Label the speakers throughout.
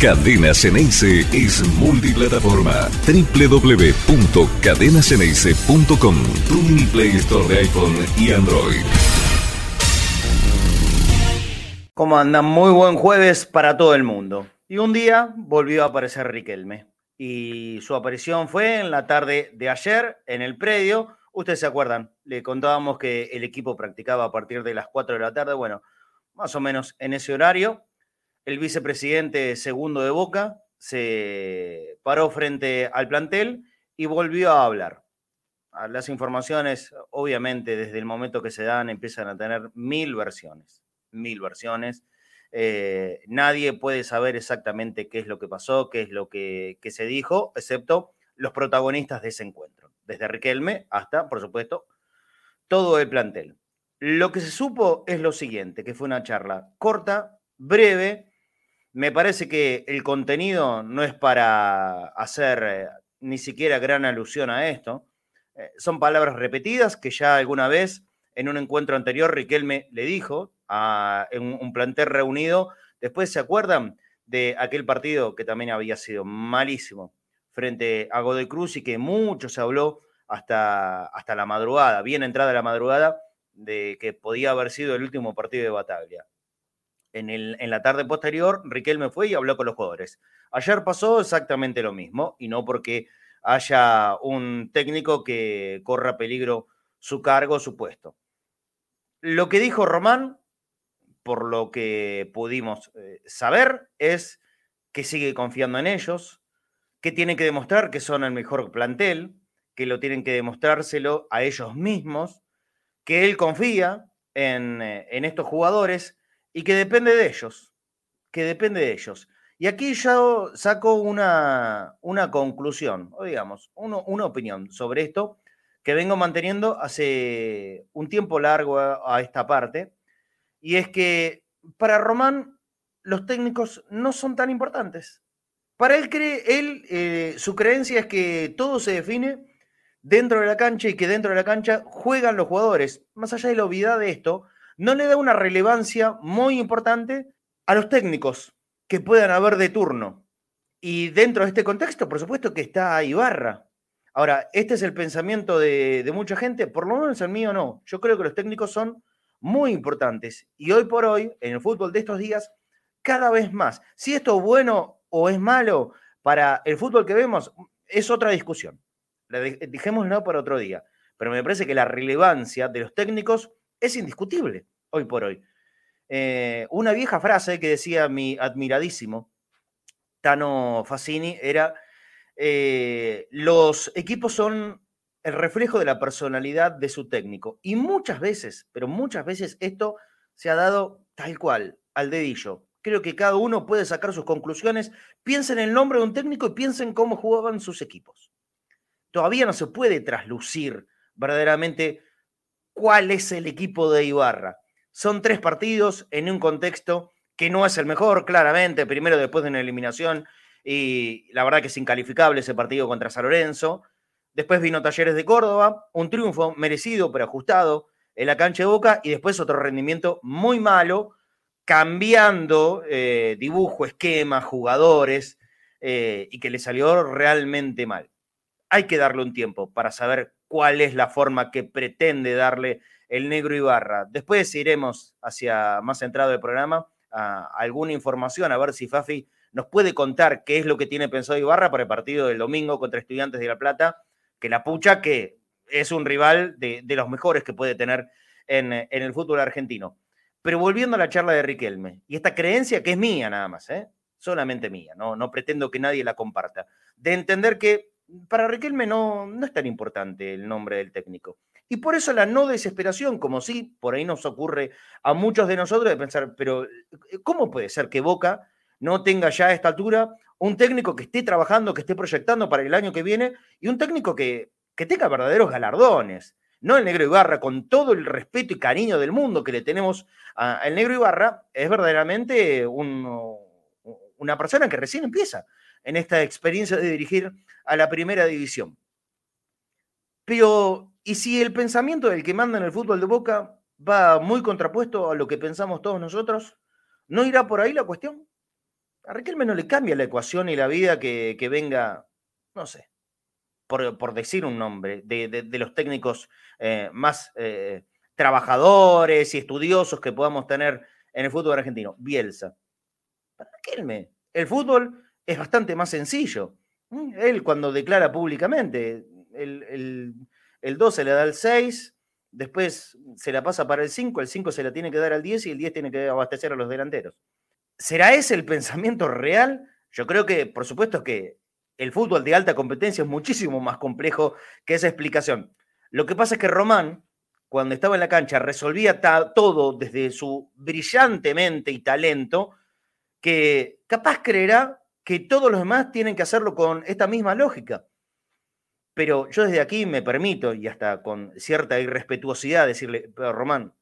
Speaker 1: Cadena Ceneice es multiplataforma. www.cadenaceneice.com Tu mini Play Store de iPhone y Android.
Speaker 2: ¿Cómo andan? Muy buen jueves para todo el mundo. Y un día volvió a aparecer Riquelme. Y su aparición fue en la tarde de ayer en el predio. Ustedes se acuerdan, le contábamos que el equipo practicaba a partir de las 4 de la tarde. Bueno, más o menos en ese horario el vicepresidente segundo de Boca se paró frente al plantel y volvió a hablar. Ah, las informaciones, obviamente, desde el momento que se dan, empiezan a tener mil versiones, mil versiones. Eh, nadie puede saber exactamente qué es lo que pasó, qué es lo que, que se dijo, excepto los protagonistas de ese encuentro, desde Riquelme hasta, por supuesto, todo el plantel. Lo que se supo es lo siguiente, que fue una charla corta, breve, me parece que el contenido no es para hacer eh, ni siquiera gran alusión a esto. Eh, son palabras repetidas que ya alguna vez en un encuentro anterior Riquelme le dijo a, en un plantel reunido. Después se acuerdan de aquel partido que también había sido malísimo frente a Godoy Cruz y que mucho se habló hasta, hasta la madrugada, bien entrada la madrugada, de que podía haber sido el último partido de Bataglia en, la tarde posterior, Riquelme fue y habló con los jugadores. Ayer pasó exactamente lo mismo, y no porque haya un técnico que corra peligro su cargo, su puesto. Lo que dijo Román, por lo que pudimos eh, saber, es que sigue confiando en ellos, que tiene que demostrar que son el mejor plantel, que lo tienen que demostrárselo a ellos mismos, que él confía en, eh, en estos jugadores y que depende de ellos, que depende de ellos. Y aquí yo saco una, una conclusión, o digamos, una opinión sobre esto que vengo manteniendo hace un tiempo largo a, esta parte, y es que para Román los técnicos no son tan importantes. Para él, cree, él eh, su creencia es que todo se define dentro de la cancha y que dentro de la cancha juegan los jugadores. Más allá de la obviedad de esto, no le da una relevancia muy importante a los técnicos que puedan haber de turno. Y dentro de este contexto, por supuesto que está Ibarra. Ahora, este es el pensamiento de, mucha gente, por lo menos el mío no. Yo creo que los técnicos son muy importantes. Y hoy por hoy, en el fútbol de estos días, cada vez más. Si esto es bueno o es malo para el fútbol que vemos, es otra discusión. Dejémoslo para otro día. Pero me parece que la relevancia de los técnicos es indiscutible hoy por hoy. Eh, una vieja frase que decía mi admiradísimo Tano Fassini era, eh, los equipos son el reflejo de la personalidad de su técnico. Y muchas veces, pero muchas veces esto se ha dado tal cual, al dedillo. Creo que cada uno puede sacar sus conclusiones. Piensen en el nombre de un técnico y piensen cómo jugaban sus equipos. Todavía no se puede traslucir verdaderamente cuál es el equipo de Ibarra. Son tres partidos en un contexto que no es el mejor, claramente, primero después de una eliminación y la verdad que es incalificable ese partido contra San Lorenzo. Después vino Talleres de Córdoba, un triunfo merecido pero ajustado en la cancha de Boca y después otro rendimiento muy malo, cambiando eh, dibujo, esquema, jugadores eh, y que le salió realmente mal. Hay que darle un tiempo para saber cuál es la forma que pretende darle el negro Ibarra. Después iremos hacia más centrado el programa a alguna información, a ver si Fafi nos puede contar qué es lo que tiene pensado Ibarra para el partido del domingo contra Estudiantes de La Plata, que la pucha que es un rival de, los mejores que puede tener en, el fútbol argentino. Pero volviendo a la charla de Riquelme, y esta creencia que es mía nada más, ¿eh? solamente mía, no, no pretendo que nadie la comparta, de entender que para Riquelme no, no es tan importante el nombre del técnico. Y por eso la no desesperación, como si por ahí nos ocurre a muchos de nosotros de pensar, pero eh, ¿cómo puede ser que Boca no tenga ya a esta altura un técnico que esté trabajando, que esté proyectando para el año que viene y un técnico que, que tenga verdaderos galardones? No el negro Ibarra, con todo el respeto y cariño del mundo que le tenemos al negro Ibarra, es verdaderamente una persona que recién empieza en esta experiencia de dirigir a la primera división. Pero, ¿y si el pensamiento del que manda en el fútbol de Boca va muy contrapuesto a lo que pensamos todos nosotros? ¿No irá por ahí la cuestión? A Riquelme no le cambia la ecuación y la vida que, venga, no sé, por, decir un nombre, de, los técnicos eh, más eh, trabajadores y estudiosos que podamos tener en el fútbol argentino. Bielsa. Para Riquelme, el fútbol es bastante más sencillo. Él cuando declara públicamente, el, el, 2 se le da el 6, después se la pasa para el 5, el 5 se la tiene que dar al 10 y el 10 tiene que abastecer a los delanteros. ¿Será ese el pensamiento real? Yo creo que, por supuesto, que el fútbol de alta competencia es muchísimo más complejo que esa explicación. Lo que pasa es que Román, cuando estaba en la cancha, resolvía todo desde su brillante mente y talento, que capaz creerá que todos los demás tienen que hacerlo con esta misma lógica. Pero yo desde aquí me permito, y hasta con cierta irrespetuosidad, decirle, pero Román,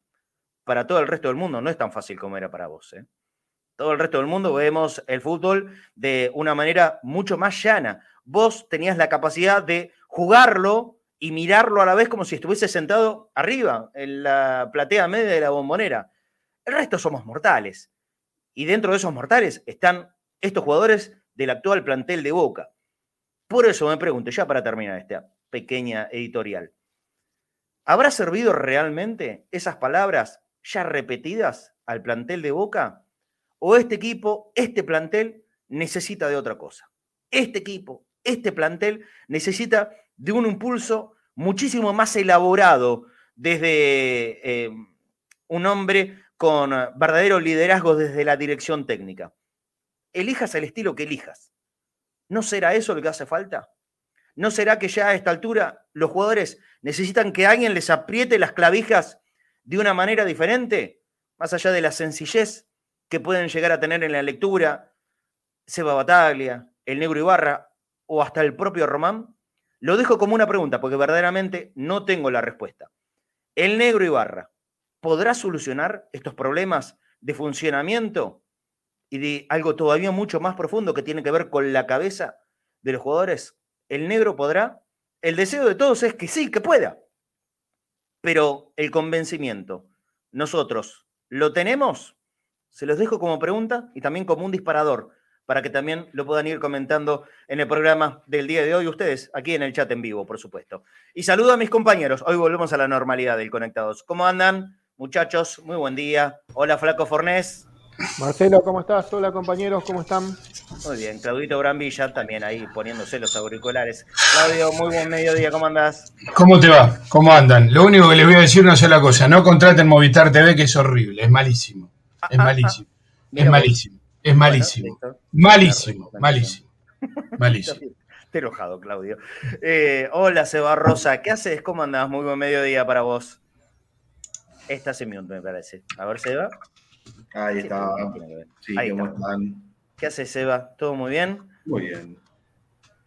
Speaker 2: para todo el resto del mundo no es tan fácil como era para vos. ¿eh? Todo el resto del mundo vemos el fútbol de una manera mucho más llana. Vos tenías la capacidad de jugarlo y mirarlo a la vez como si estuviese sentado arriba, en la platea media de la bombonera. El resto somos mortales. Y dentro de esos mortales están estos jugadores del actual plantel de Boca. Por eso me pregunto, ya para terminar esta pequeña editorial, ¿habrá servido realmente esas palabras ya repetidas al plantel de Boca? ¿O este equipo, este plantel, necesita de otra cosa? Este equipo, este plantel, necesita de un impulso muchísimo más elaborado desde eh, un hombre con verdadero liderazgo desde la dirección técnica. Elijas el estilo que elijas. ¿No será eso lo que hace falta? ¿No será que ya a esta altura los jugadores necesitan que alguien les apriete las clavijas de una manera diferente? Más allá de la sencillez que pueden llegar a tener en la lectura, Seba Bataglia, el Negro Ibarra o hasta el propio Román. Lo dejo como una pregunta porque verdaderamente no tengo la respuesta. ¿El Negro Ibarra podrá solucionar estos problemas de funcionamiento y de algo todavía mucho más profundo que tiene que ver con la cabeza de los jugadores, el negro podrá. El deseo de todos es que sí, que pueda. Pero el convencimiento, nosotros, ¿lo tenemos? Se los dejo como pregunta y también como un disparador para que también lo puedan ir comentando en el programa del día de hoy ustedes, aquí en el chat en vivo, por supuesto. Y saludo a mis compañeros. Hoy volvemos a la normalidad del Conectados. ¿Cómo andan, muchachos? Muy buen día. Hola, Flaco Fornés.
Speaker 3: Marcelo, ¿cómo estás? Hola compañeros, ¿cómo están?
Speaker 2: Muy bien, Claudito Brambilla también ahí poniéndose los auriculares. Claudio, muy buen mediodía, ¿cómo andás?
Speaker 4: ¿Cómo te va? ¿Cómo andan? Lo único que les voy a decir una sola cosa, no contraten Movistar TV que es horrible, es malísimo, es malísimo, es malísimo, es malísimo, malísimo, malísimo, malísimo.
Speaker 2: Te enojado, Claudio. Eh, hola, Seba Rosa, ¿qué haces? ¿Cómo andás? Muy buen mediodía para vos. Esta se me parece. A ver, Seba.
Speaker 5: Ahí está. Sí, ¿cómo están?
Speaker 2: ¿Qué haces, Seba? ¿Todo muy bien?
Speaker 5: Muy bien.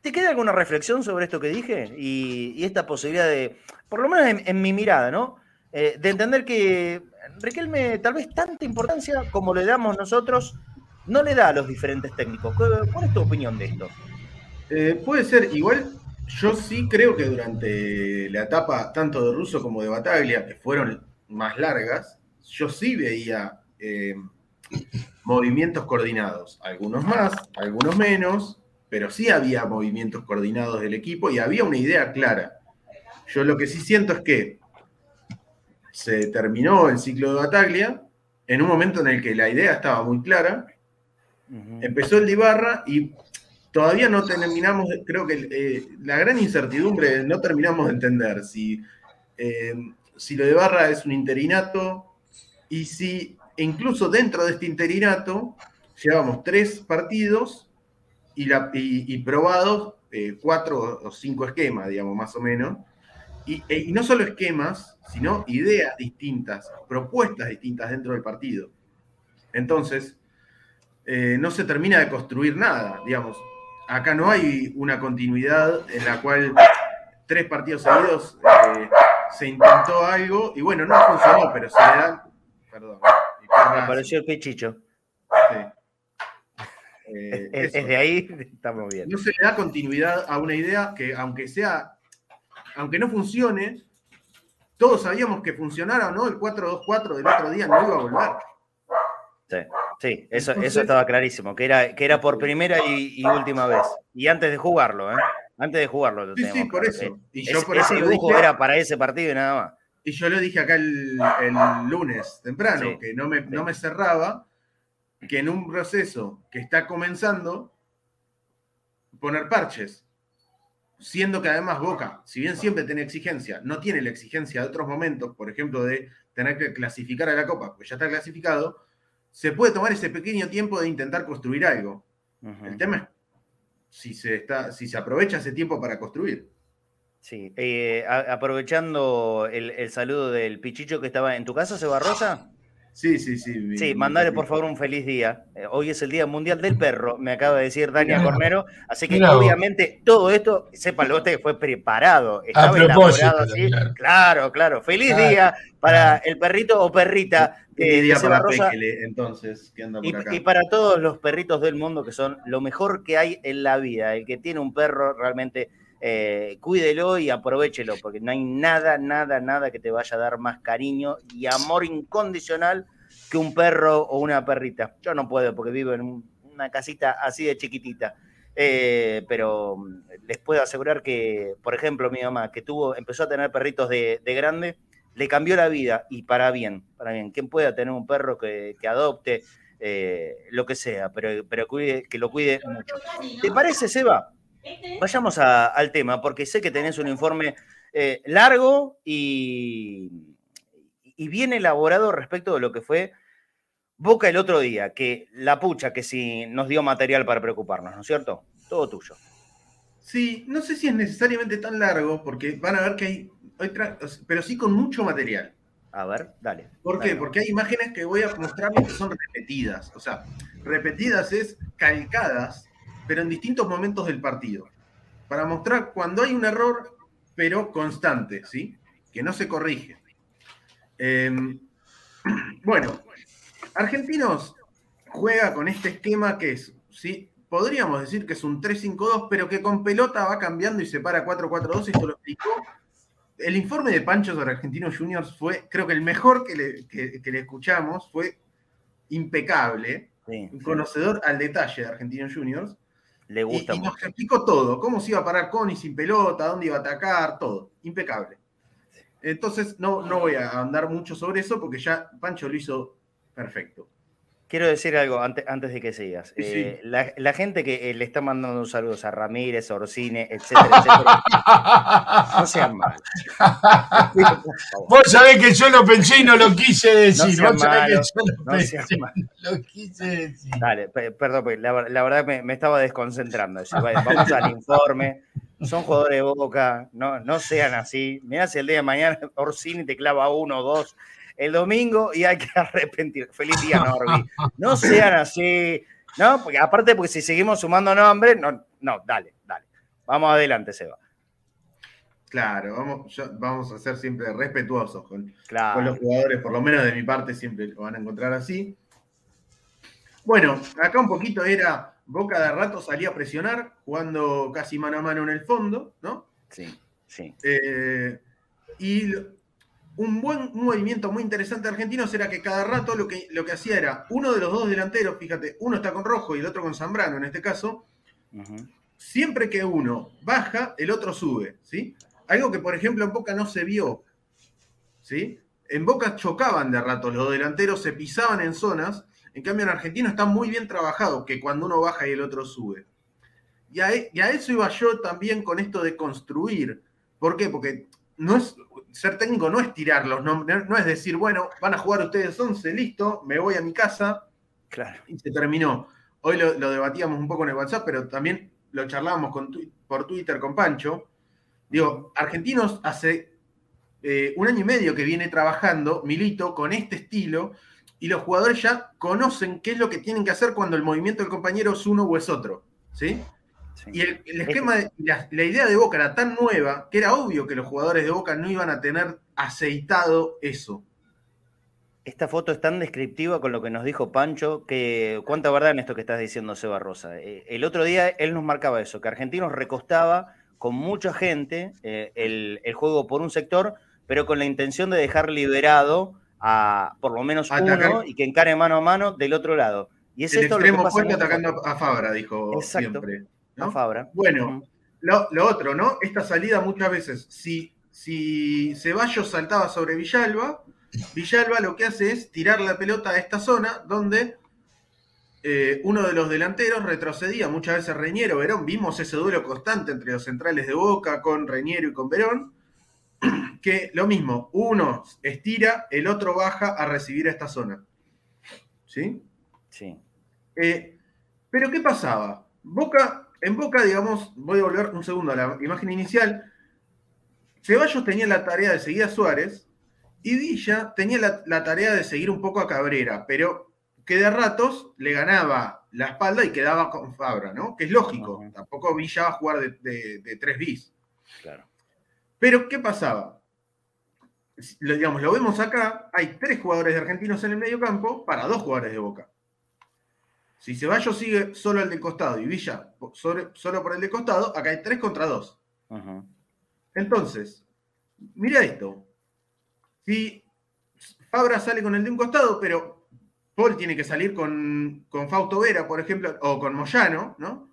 Speaker 2: ¿Te queda alguna reflexión sobre esto que dije? Y, esta posibilidad de, por lo menos en, mi mirada, ¿no? Eh, de entender que Riquelme tal vez tanta importancia como le damos nosotros, no le da a los diferentes técnicos. ¿Cuál es tu opinión de esto?
Speaker 5: Eh, puede ser, igual yo sí creo que durante la etapa tanto de Russo como de Bataglia, que fueron más largas, yo sí veía eh, movimientos coordinados, algunos más, algunos menos, pero sí había movimientos coordinados del equipo y había una idea clara. Yo lo que sí siento es que se terminó el ciclo de Bataglia en un momento en el que la idea estaba muy clara, empezó el de Ibarra y todavía no terminamos, creo que eh, la gran incertidumbre, no terminamos de entender si, eh, si lo de Ibarra es un interinato y si e incluso dentro de este interinato, llevamos tres partidos y, probados eh, cuatro o cinco esquemas, digamos, más o menos. E, y, no solo esquemas, sino ideas distintas, propuestas distintas dentro del partido. Entonces, eh, no se termina de construir nada, digamos. Acá no hay una continuidad en la cual tres partidos seguidos eh, se intentó algo y bueno, no funcionó, pero se le dan, perdón,
Speaker 2: me pareció el pechicho. Eh, es, de ahí, estamos bien.
Speaker 5: No se le da continuidad a una idea que, aunque sea, aunque no funcione, todos sabíamos que funcionara o no, el 4-2-4 del otro día no iba a volver.
Speaker 2: Sí, eso, eso estaba clarísimo, que era, que era por primera y, última vez. Y antes de jugarlo, ¿eh? Antes de jugarlo.
Speaker 5: sí, sí, por eso.
Speaker 2: Y yo por ese dibujo era para ese partido y nada más.
Speaker 5: Y yo lo dije acá el, lunes temprano, que no me, no me cerraba, que en un proceso que está comenzando, poner parches. Siendo que además Boca, si bien siempre tiene exigencia, no tiene la exigencia de otros momentos, por ejemplo, de tener que clasificar a la Copa, pues ya está clasificado, se puede tomar ese pequeño tiempo de intentar construir algo. El tema es si se, está, si se aprovecha ese tiempo para construir.
Speaker 2: Sí, eh, aprovechando el, saludo del Pichicho que estaba en tu casa, Seba Rosa.
Speaker 5: Sí, sí, sí.
Speaker 2: Sí, mandale por favor un feliz día. Eh, hoy es el Día Mundial del Perro, me acaba de decir Dania Cornero. Así que obviamente todo esto, sépalo usted, fue preparado.
Speaker 4: Estaba A elaborado
Speaker 2: así. Claro. claro, Feliz día para el perrito o perrita.
Speaker 5: Eh, día para Rosa. entonces, que anda por
Speaker 2: y,
Speaker 5: acá.
Speaker 2: y para todos los perritos del mundo que son lo mejor que hay en la vida. El que tiene un perro realmente eh, cuídelo y aprovechelo, porque no hay nada, nada, nada que te vaya a dar más cariño y amor incondicional que un perro o una perrita. Yo no puedo porque vivo en una casita así de chiquitita. Eh, pero mm, les puedo asegurar que, por ejemplo, mi mamá, que tuvo, empezó a tener perritos de, grande, le cambió la vida y para bien, para bien. ¿Quién pueda tener un perro que, adopte, eh, lo que sea, pero que lo cuide mucho? ¿Te parece, Seba? Vayamos al tema, porque sé que tenés un informe eh, largo y, bien elaborado respecto de lo que fue Boca el otro día, que la pucha que sí nos dio material para preocuparnos, ¿no es cierto? Todo tuyo.
Speaker 5: Sí, no sé si es necesariamente tan largo, porque van a ver que hay, pero sí con mucho material.
Speaker 2: A ver, dale.
Speaker 5: ¿Por qué? Porque hay imágenes que voy a mostrarles que son repetidas. O sea, repetidas es calcadas pero en distintos momentos del partido, para mostrar cuando hay un error, pero constante, ¿sí? Que no se corrige. Em, bueno, Argentinos juega con este esquema que es, ¿sí? Podríamos decir que es un 3-5-2, pero que con pelota va cambiando y se para 4-4-2, esto lo explicó. El informe de Pancho sobre Argentinos Juniors fue, creo que el mejor que le, escuchamos, fue impecable, un conocedor al detalle de Argentinos Juniors.
Speaker 2: Le gusta
Speaker 5: y, nos explicó todo, cómo se iba a parar con y sin pelota, dónde iba a atacar, todo. Impecable. Entonces, no, no voy a andar mucho sobre eso porque ya Pancho lo hizo perfecto.
Speaker 2: Quiero decir algo antes, antes de que sigas. Eh, la, gente que eh, le está mandando saludos a Ramírez, Orsine, etcétera, etcétera, no sean malos.
Speaker 4: Vos sabés que yo lo pensé y no lo quise decir. No Vos sabés que yo lo
Speaker 2: no pensé, lo quise decir. Dale, perdón, la, verdad me, me, estaba desconcentrando. vamos al informe. Son jugadores de boca, no, no sean así. Mirá si el día de mañana Orsini te clava uno o dos el domingo y hay que arrepentir. Feliz día, Norby. No sean así, ¿no? Porque aparte, porque si seguimos sumando nombres, no, no, dale, dale. Vamos adelante, Seba.
Speaker 5: Claro, vamos, vamos a ser siempre respetuosos con, con, los jugadores, por lo menos de mi parte siempre lo van a encontrar así. Bueno, acá un poquito era Boca de rato salía a presionar, jugando casi mano a mano en el fondo, ¿no?
Speaker 2: Sí, sí.
Speaker 5: Eh, y un buen movimiento muy interesante de argentinos era que cada rato lo que, lo que hacía era uno de los dos delanteros, fíjate, uno está con Rojo y el otro con Zambrano en este caso, siempre que uno baja, el otro sube, ¿sí? Algo que, por ejemplo, en Boca no se vio, ¿sí? En Boca chocaban de rato los delanteros, se pisaban en zonas, en cambio en Argentino está muy bien trabajado, que cuando uno baja y el otro sube. Y a, y a eso iba yo también con esto de construir. ¿Por qué? Porque no es, ser técnico no es tirarlos, no, no es decir, bueno, van a jugar ustedes 11, listo, me voy a mi casa.
Speaker 2: Claro.
Speaker 5: Y se terminó. Hoy lo, debatíamos un poco en el WhatsApp, pero también lo charlábamos con, por Twitter con Pancho. Digo, Argentinos hace eh, un año y medio que viene trabajando Milito con este estilo y los jugadores ya conocen qué es lo que tienen que hacer cuando el movimiento del compañero es uno o es otro. ¿Sí? Y el, esquema, la, idea de Boca era tan nueva que era obvio que los jugadores de Boca no iban a tener aceitado eso.
Speaker 2: Esta foto es tan descriptiva con lo que nos dijo Pancho que cuánta verdad en esto que estás diciendo, Seba Rosa. Eh, el otro día él nos marcaba eso, que Argentinos recostaba con mucha gente eh, el, juego por un sector, pero con la intención de dejar liberado a por lo menos uno y que encare mano a mano del otro lado. Y es
Speaker 5: el
Speaker 2: esto
Speaker 5: extremo
Speaker 2: lo que pasa
Speaker 5: fuerte atacando a Fabra, dijo
Speaker 2: Exacto,
Speaker 5: siempre.
Speaker 2: A Fabra.
Speaker 5: Bueno, lo, lo, otro, ¿no? Esta salida muchas veces, si, si Ceballos saltaba sobre Villalba, Villalba lo que hace es tirar la pelota a esta zona donde eh, uno de los delanteros retrocedía, muchas veces Reñero, Verón, vimos ese duelo constante entre los centrales de Boca con Reñero y con Verón, que lo mismo, uno estira, el otro baja a recibir a esta zona. ¿Sí?
Speaker 2: Sí.
Speaker 5: Eh, pero ¿qué pasaba? Boca, en Boca, digamos, voy a volver un segundo a la imagen inicial. Ceballos tenía la tarea de seguir a Suárez y Villa tenía la, la tarea de seguir un poco a Cabrera, pero que de ratos le ganaba la espalda y quedaba con Fabra, ¿no? Que es lógico, tampoco Villa va a jugar de, de, 3 bis.
Speaker 2: Claro.
Speaker 5: Pero, ¿qué pasaba? Lo, digamos, lo vemos acá, hay tres jugadores de argentinos en el medio campo para dos jugadores de Boca. Si Ceballos sigue solo el del costado y Villa solo por el del costado, acá hay tres contra dos. Entonces, mira esto. Si Fabra sale con el de un costado, pero Paul tiene que salir con, Fausto Vera, por ejemplo, o con Moyano, ¿no?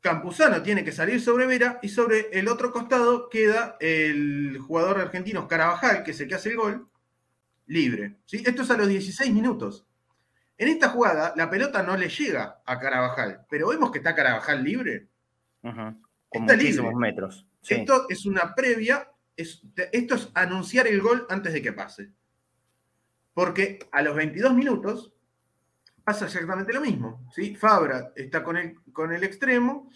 Speaker 5: Campuzano tiene que salir sobre Vera y sobre el otro costado queda el jugador argentino Carabajal, que es el que hace el gol, libre. ¿sí? Esto es a los 16 minutos. En esta jugada, la pelota no le llega a Carabajal, pero vemos que está Carabajal libre.
Speaker 2: Con muchísimos metros.
Speaker 5: Esto es una previa, esto es anunciar el gol antes de que pase. Porque a los 22 minutos pasa exactamente lo mismo. ¿sí? Fabra está con el, con el extremo,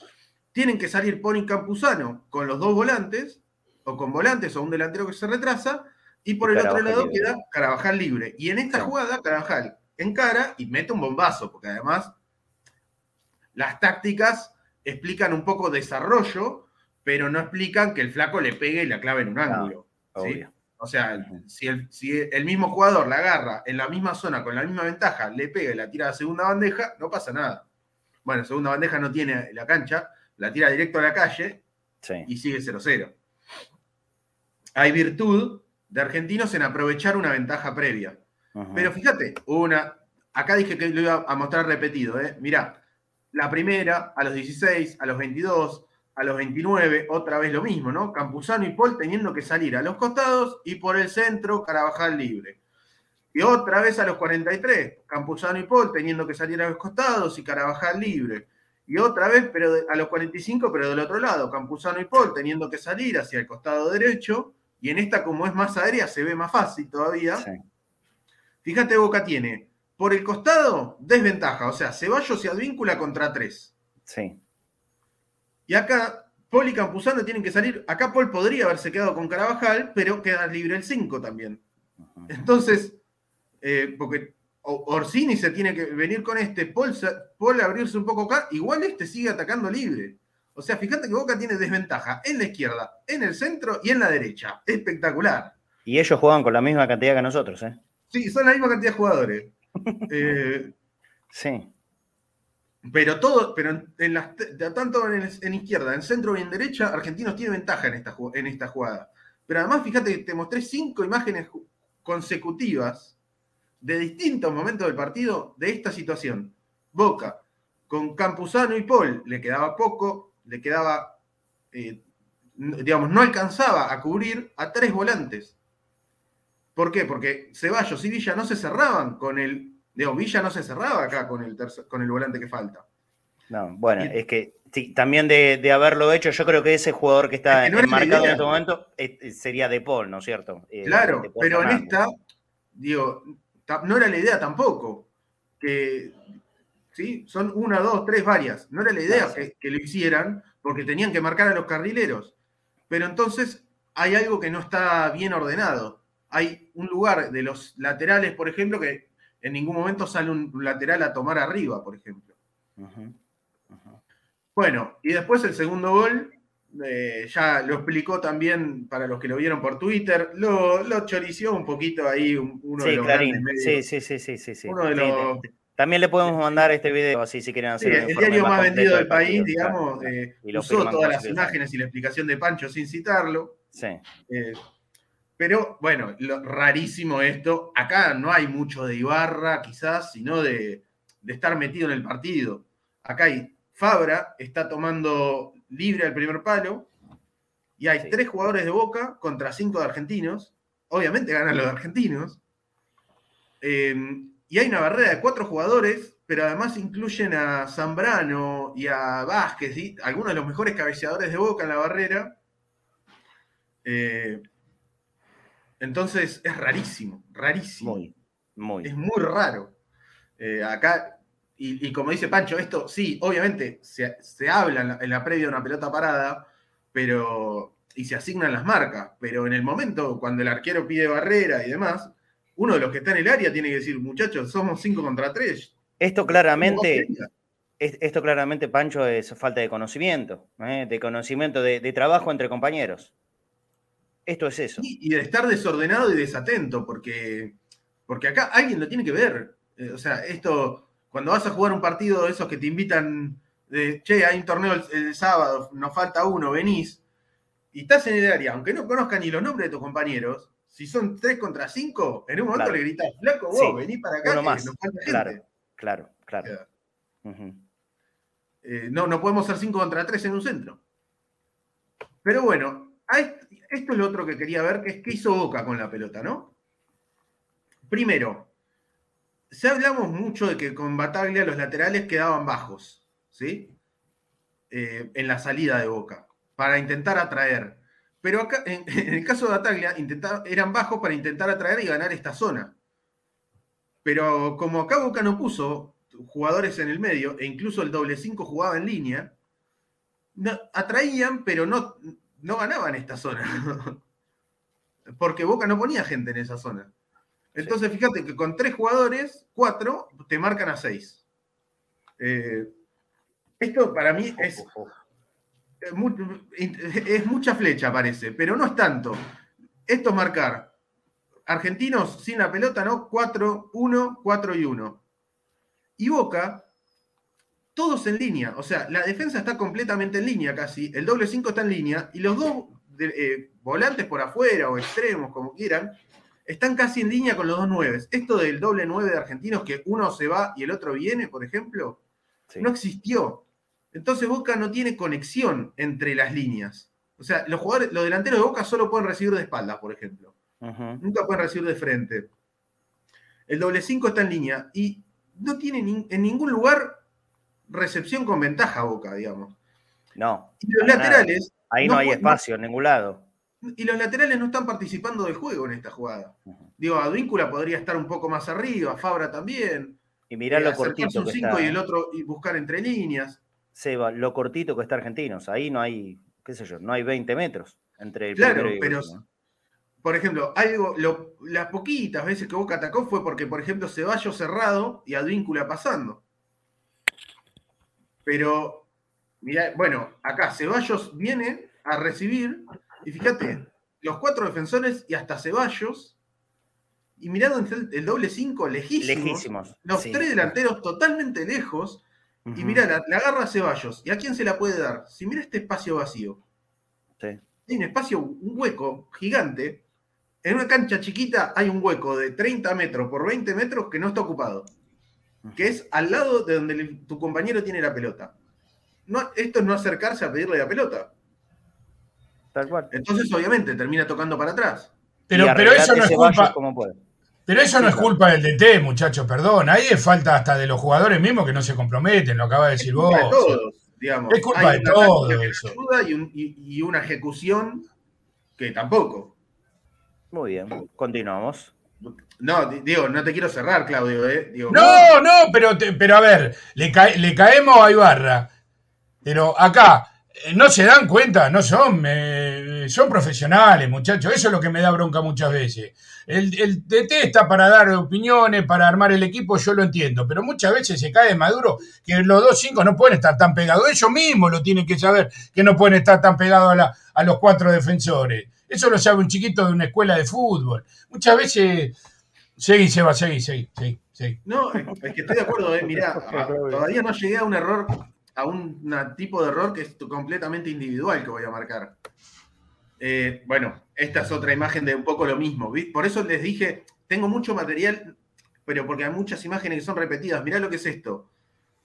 Speaker 5: tienen que salir Pony Campuzano con los dos volantes, o con volantes o un delantero que se retrasa, y por el otro lado queda Carabajal libre. Y en esta jugada, Carabajal encara y mete un bombazo, porque además las tácticas explican un poco desarrollo, pero no explican que el flaco le pegue y la clave en un ángulo. O sea, si el, mismo jugador la agarra en la misma zona con la misma ventaja, le pega y la tira a segunda bandeja, no pasa nada. Bueno, segunda bandeja no tiene la cancha, la tira directo a la calle y sigue 0-0. Hay virtud de argentinos en aprovechar una ventaja previa. Pero fíjate, una. Acá dije que lo iba a mostrar repetido, ¿eh? Mirá, la primera, a los 16, a los 22, a los 29, otra vez lo mismo, ¿no? Campuzano y Paul teniendo que salir a los costados y por el centro Carabajal libre. Y otra vez a los 43, Campuzano y Paul teniendo que salir a los costados y Carabajal libre. Y otra vez, pero a los 45, pero del otro lado, Campuzano y Paul teniendo que salir hacia el costado derecho. Y en esta, como es más aérea, se ve más fácil todavía. Fíjate, Boca tiene por el costado desventaja, o sea, Ceballos se advíncula contra tres.
Speaker 2: Sí.
Speaker 5: Y acá Paul y Campuzano tienen que salir. Acá Paul podría haberse quedado con Carabajal, pero queda libre el 5 también. Entonces, eh, porque Orsini se tiene que venir con este, Paul, Paul abrirse un poco acá, igual este sigue atacando libre. O sea, fíjate que Boca tiene desventaja en la izquierda, en el centro y en la derecha. Espectacular.
Speaker 2: Y ellos juegan con la misma cantidad que nosotros, ¿eh?
Speaker 5: Sí, son la misma cantidad de jugadores. Eh,
Speaker 2: sí.
Speaker 5: Pero todo, pero en las, tanto en, izquierda, en centro y en derecha, Argentinos tiene ventaja en esta, en esta jugada. Pero además, fíjate que te mostré cinco imágenes consecutivas de distintos momentos del partido de esta situación. Boca, con Campuzano y Paul, le quedaba poco, le quedaba, eh, digamos, no alcanzaba a cubrir a tres volantes. ¿Por qué? Porque Ceballos y Villa no se cerraban con el Digo, Villa no se cerraba acá con el, con el volante que falta.
Speaker 2: No, bueno, es que sí, también de, haberlo hecho, yo creo que ese jugador que está enmarcado en este momento sería De Paul, ¿no es cierto?
Speaker 5: Eh, claro, pero en esta, digo, no era la idea tampoco. Que, ¿sí? Son una, dos, tres, varias. No era la idea que, que, lo hicieran porque tenían que marcar a los carrileros. Pero entonces hay algo que no está bien ordenado. Hay un lugar de los laterales, por ejemplo, que en ningún momento sale un lateral a tomar arriba, por ejemplo. Bueno, y después el segundo gol, eh, ya lo explicó también para los que lo vieron por Twitter, lo, lo chorició un poquito ahí uno
Speaker 2: de
Speaker 5: los
Speaker 2: Clarín. Sí, sí, sí, sí, sí. Uno de los... También le podemos mandar este video así si quieren hacer.
Speaker 5: el diario más, vendido del país, digamos, eh, usó todas las imágenes y la explicación de Pancho sin citarlo.
Speaker 2: Sí.
Speaker 5: Eh, Pero bueno, rarísimo esto. Acá no hay mucho de Ibarra, quizás, sino de, estar metido en el partido. Acá hay Fabra, está tomando libre al primer palo, y hay tres jugadores de Boca contra cinco de argentinos. Obviamente ganan los argentinos. Eh, y hay una barrera de cuatro jugadores, pero además incluyen a Zambrano y a Vázquez, algunos de los mejores cabeceadores de Boca en la barrera. Eh, entonces es rarísimo, rarísimo.
Speaker 2: Muy, muy.
Speaker 5: Es muy raro. Eh, acá, y, como dice Pancho, esto sí, obviamente se, habla en la, en la, previa de una pelota parada, pero. y se asignan las marcas, pero en el momento cuando el arquero pide barrera y demás, uno de los que está en el área tiene que decir, muchachos, somos cinco contra tres.
Speaker 2: Esto claramente. Esto claramente, Pancho, es falta de conocimiento, ¿eh? de conocimiento de, de trabajo entre compañeros. Esto es eso.
Speaker 5: Y, de estar desordenado y desatento, porque, porque acá alguien lo tiene que ver. Eh, o sea, esto, cuando vas a jugar un partido de esos que te invitan, de, che, hay un torneo el, sábado, nos falta uno, venís, y estás en el área, aunque no conozcan ni los nombres de tus compañeros, si son tres contra cinco, en un momento le gritas, flaco, vos, vení para acá,
Speaker 2: que más. nos falta claro, gente. Claro, claro.
Speaker 5: Eh, no, no podemos ser cinco contra tres en un centro. Pero bueno, esto es lo otro que quería ver, que es qué hizo Boca con la pelota, ¿no? Primero, se hablamos mucho de que con Bataglia los laterales quedaban bajos, ¿sí? Eh, en la salida de Boca, para intentar atraer. Pero acá, en, el caso de Bataglia, eran bajos para intentar atraer y ganar esta zona. Pero como acá Boca no puso jugadores en el medio, e incluso el doble 5 jugaba en línea, atraían, pero no, no ganaban esta zona. Porque Boca no ponía gente en esa zona. Entonces, fíjate que con tres jugadores, cuatro, te marcan a seis. Eh, esto para mí es, es mucha flecha, parece, pero no es tanto. Esto es marcar argentinos sin la pelota, ¿no? 4, 1, 4 y 1. Y Boca todos en línea. O sea, la defensa está completamente en línea casi. El doble 5 está en línea. Y los dos eh, volantes por afuera o extremos, como quieran, están casi en línea con los dos 9. Esto del doble 9 de argentinos, que uno se va y el otro viene, por ejemplo, no existió. Entonces Boca no tiene conexión entre las líneas. O sea, los jugadores, los delanteros de Boca solo pueden recibir de espaldas, por ejemplo. Nunca pueden recibir de frente. El doble 5 está en línea y no tiene en ningún lugar recepción con ventaja Boca, digamos.
Speaker 2: No.
Speaker 5: Y los laterales.
Speaker 2: Ahí no, hay espacio en ningún lado.
Speaker 5: Y los laterales no están participando del juego en esta jugada. Digo, Advíncula podría estar un poco más arriba, Fabra también.
Speaker 2: Y mirar lo eh, cortito.
Speaker 5: que está... y el otro y buscar entre líneas.
Speaker 2: Seba, lo cortito que está Argentinos. Ahí no hay, qué sé yo, no hay 20 metros entre el
Speaker 5: claro, pero, por ejemplo, algo, las poquitas veces que Boca atacó fue porque, por ejemplo, Ceballos cerrado y Advíncula pasando. Pero, mira, bueno, acá Ceballos viene a recibir, y fíjate, los cuatro defensores y hasta Ceballos, y mirando el doble 5, lejísimos, Los tres delanteros totalmente lejos, y mira, la, agarra Ceballos. ¿Y a quién se la puede dar? Si mira este espacio vacío. Sí. Hay un espacio, un hueco gigante. En una cancha chiquita hay un hueco de 30 metros por 20 metros que no está ocupado que es al lado de donde tu compañero tiene la pelota. No, esto es no acercarse a pedirle la pelota.
Speaker 2: Tal cual.
Speaker 5: Entonces, obviamente, termina tocando para atrás.
Speaker 4: Pero, pero eso no es culpa. Pero eso no es culpa del DT, muchachos, perdón. Ahí es falta hasta de los jugadores mismos que no se comprometen, lo acaba de decir vos.
Speaker 5: De todos, digamos.
Speaker 4: Es culpa de todos eso.
Speaker 5: y una ejecución que tampoco.
Speaker 2: Muy bien, continuamos.
Speaker 5: No, digo, no te quiero cerrar, Claudio. ¿eh?
Speaker 4: no, no, pero, pero a ver, le, le caemos a Ibarra. Pero acá, eh, no se dan cuenta, no son, son profesionales, muchachos. Eso es lo que me da bronca muchas veces. El, el DT está para dar opiniones, para armar el equipo, yo lo entiendo. Pero muchas veces se cae Maduro que los dos cinco no pueden estar tan pegados. Ellos mismos lo tienen que saber que no pueden estar tan pegados a, a los cuatro defensores. Eso lo sabe un chiquito de una escuela de fútbol. Muchas veces Seguí, Seba, seguí, seguí, seguí,
Speaker 5: No, es que estoy de acuerdo, eh. mirá, todavía no llegué a un error, a un tipo de error que es completamente individual que voy a marcar. Eh, bueno, esta es otra imagen de un poco lo mismo. Por eso les dije, tengo mucho material, pero porque hay muchas imágenes que son repetidas. Mirá lo que es esto.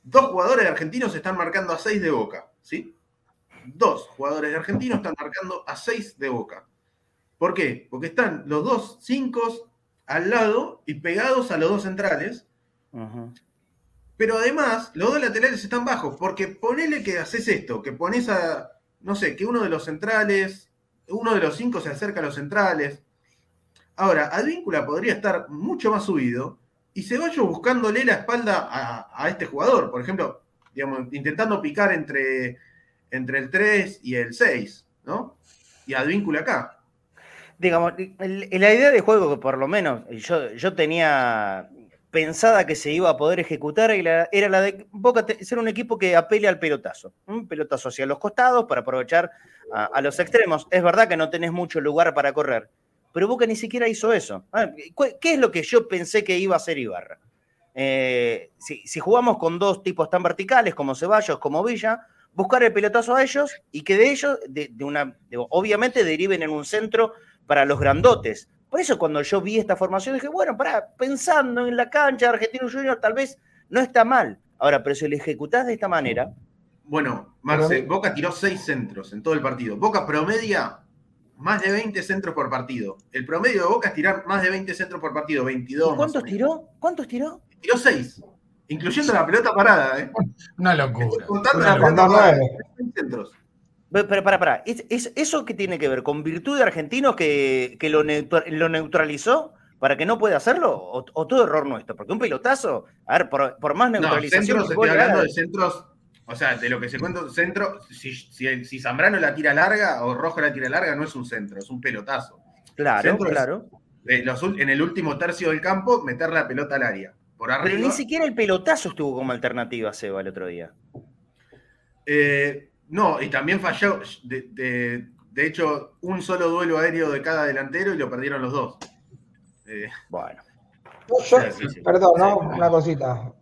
Speaker 5: Dos jugadores argentinos están marcando a seis de boca, ¿sí? Dos jugadores argentinos están marcando a seis de boca. ¿Por qué? Porque están los dos cinco al lado y pegados a los dos centrales. Pero además, los dos laterales están bajos, porque ponele que haces esto, que pones a, no sé, que uno de los centrales, uno de los cinco se acerca a los centrales. Ahora, Advíncula podría estar mucho más subido y se vaya buscándole la espalda a, este jugador, por ejemplo, digamos, intentando picar entre, entre el 3 y el 6, ¿no? Y Advíncula acá
Speaker 2: digamos, la idea de juego que por lo menos yo, yo tenía pensada que se iba a poder ejecutar era la de Boca ser un equipo que apele al pelotazo, un pelotazo hacia los costados para aprovechar a, los extremos. Es verdad que no tenés mucho lugar para correr, pero Boca ni siquiera hizo eso. Ah, ¿Qué es lo que yo pensé que iba a hacer Ibarra? Eh, si, jugamos con dos tipos tan verticales como Ceballos, como Villa, buscar el pelotazo a ellos y que de ellos, de, una, obviamente, deriven en un centro para los grandotes. Por eso cuando yo vi esta formación dije, bueno, para, pensando en la cancha de Argentino Junior, tal vez no está mal. Ahora, pero si lo ejecutás de esta manera.
Speaker 5: Bueno, Marce, Boca tiró seis centros en todo el partido. Boca promedia más de 20 centros por partido. El promedio de Boca es tirar más de 20 centros por partido, 22.
Speaker 2: ¿Cuántos tiró? ¿Cuántos tiró?
Speaker 5: Tiró seis, incluyendo la pelota parada. ¿eh?
Speaker 4: Una locura.
Speaker 5: Contando la pelota parada, centros.
Speaker 2: Pero para, para, ¿Es, eso qué tiene que ver? ¿Con virtud de argentinos que, lo, neutralizó para que no pueda hacerlo? ¿O, todo error nuestro? Porque un pelotazo, a ver, por, más neutralización.
Speaker 5: No, centros, estoy hablando de centros, o sea, de lo que se cuenta, centro, si, si, Zambrano la tira larga o Rojo la tira larga, no es un centro, es un pelotazo.
Speaker 2: Claro, claro.
Speaker 5: en el último tercio del campo, meter la pelota al área. Por
Speaker 2: Pero ni siquiera el pelotazo estuvo como alternativa, Seba, el otro día.
Speaker 5: Eh, no, y también falló, de, hecho, un solo duelo aéreo de cada delantero y lo perdieron los dos.
Speaker 2: Eh, bueno.
Speaker 3: Perdón, ¿no? Una cosita.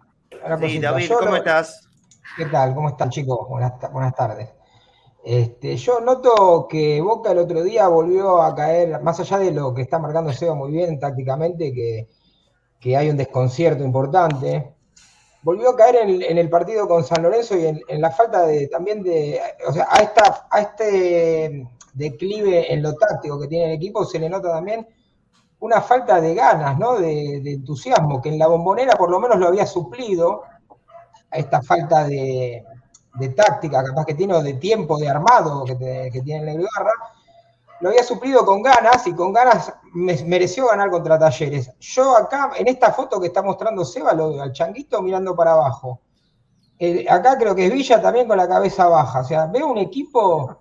Speaker 2: Sí, David, ¿cómo estás?
Speaker 3: ¿Qué tal? ¿Cómo están, chicos? Buenas, buenas tardes. Este, yo noto que Boca el otro día volvió a caer, más allá de lo que está marcando Seba muy bien tácticamente, que, que hay un desconcierto importante volvió a caer en, el partido con San Lorenzo y en, la falta de también de, o sea, a, esta, a este declive en lo táctico que tiene el equipo se le nota también una falta de ganas, ¿no? De, entusiasmo, que en la bombonera por lo menos lo había suplido a esta falta de, táctica, capaz que tiene, o de tiempo, de armado que, que tiene el Ibarra, lo había suplido con ganas y con ganas mereció ganar contra Talleres. Yo acá, en esta foto que está mostrando Seba, lo veo al changuito mirando para abajo. acá creo que es Villa también con la cabeza baja. O sea, veo un equipo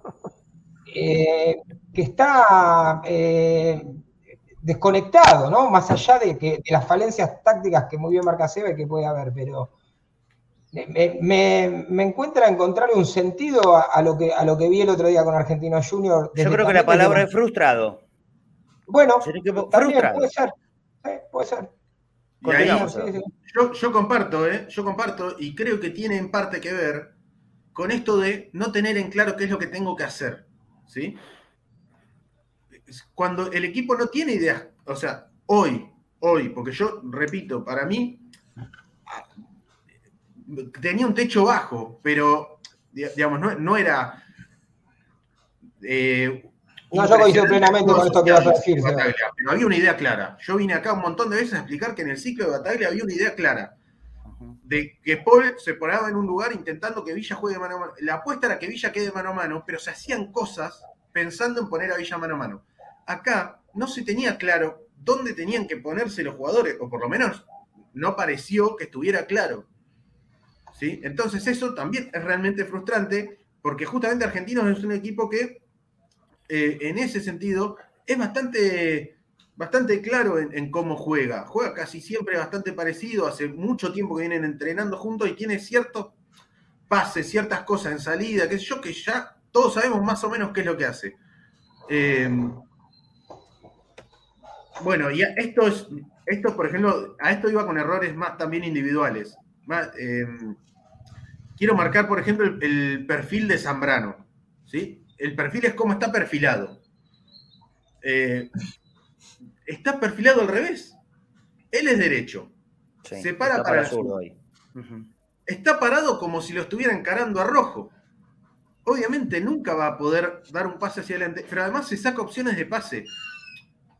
Speaker 3: eh, que está eh, desconectado, ¿no? Más allá de, que, de las falencias tácticas que muy bien marca Seba y que puede haber, pero me, encuentra encontrar un sentido a, lo que, a lo que vi el otro día con Argentino Junior.
Speaker 2: Yo creo que la palabra es frustrado.
Speaker 3: Bueno, puede ser. puede ser.
Speaker 5: yo, comparto, ¿eh? yo comparto y creo que tiene en parte que ver con esto de no tener en claro qué es lo que tengo que hacer. ¿sí? Cuando el equipo no tiene ideas, o sea, hoy, hoy, porque yo repito, para mí tenía un techo bajo, pero digamos, no, era.
Speaker 3: Eh, no, yo coincido plenamente con esto que vas a decir.
Speaker 5: pero había una idea clara. Yo vine acá un montón de veces a explicar que en el ciclo de Bataglia había una idea clara. De que Paul se ponía en un lugar intentando que Villa juegue mano a mano. La apuesta era que Villa quede mano a mano, pero se hacían cosas pensando en poner a Villa mano a mano. Acá no se tenía claro dónde tenían que ponerse los jugadores, o por lo menos no pareció que estuviera claro. Entonces eso también es realmente frustrante porque justamente Argentinos es un equipo que eh, en ese sentido es bastante, bastante claro en, cómo juega. Juega casi siempre bastante parecido, hace mucho tiempo que vienen entrenando juntos y tiene ciertos pases, ciertas cosas en salida, sé yo, que ya todos sabemos más o menos qué es lo que hace. Em, bueno, y esto es, esto, por ejemplo, a esto iba con errores más también individuales. Em, quiero marcar, por ejemplo, el, perfil de Zambrano. ¿sí? El perfil es cómo está perfilado. eh, está perfilado al revés. Él es derecho. se para para, el zurdo ahí. Está parado como si lo estuviera encarando a rojo. Obviamente nunca va a poder dar un pase hacia adelante, pero además se saca opciones de pase.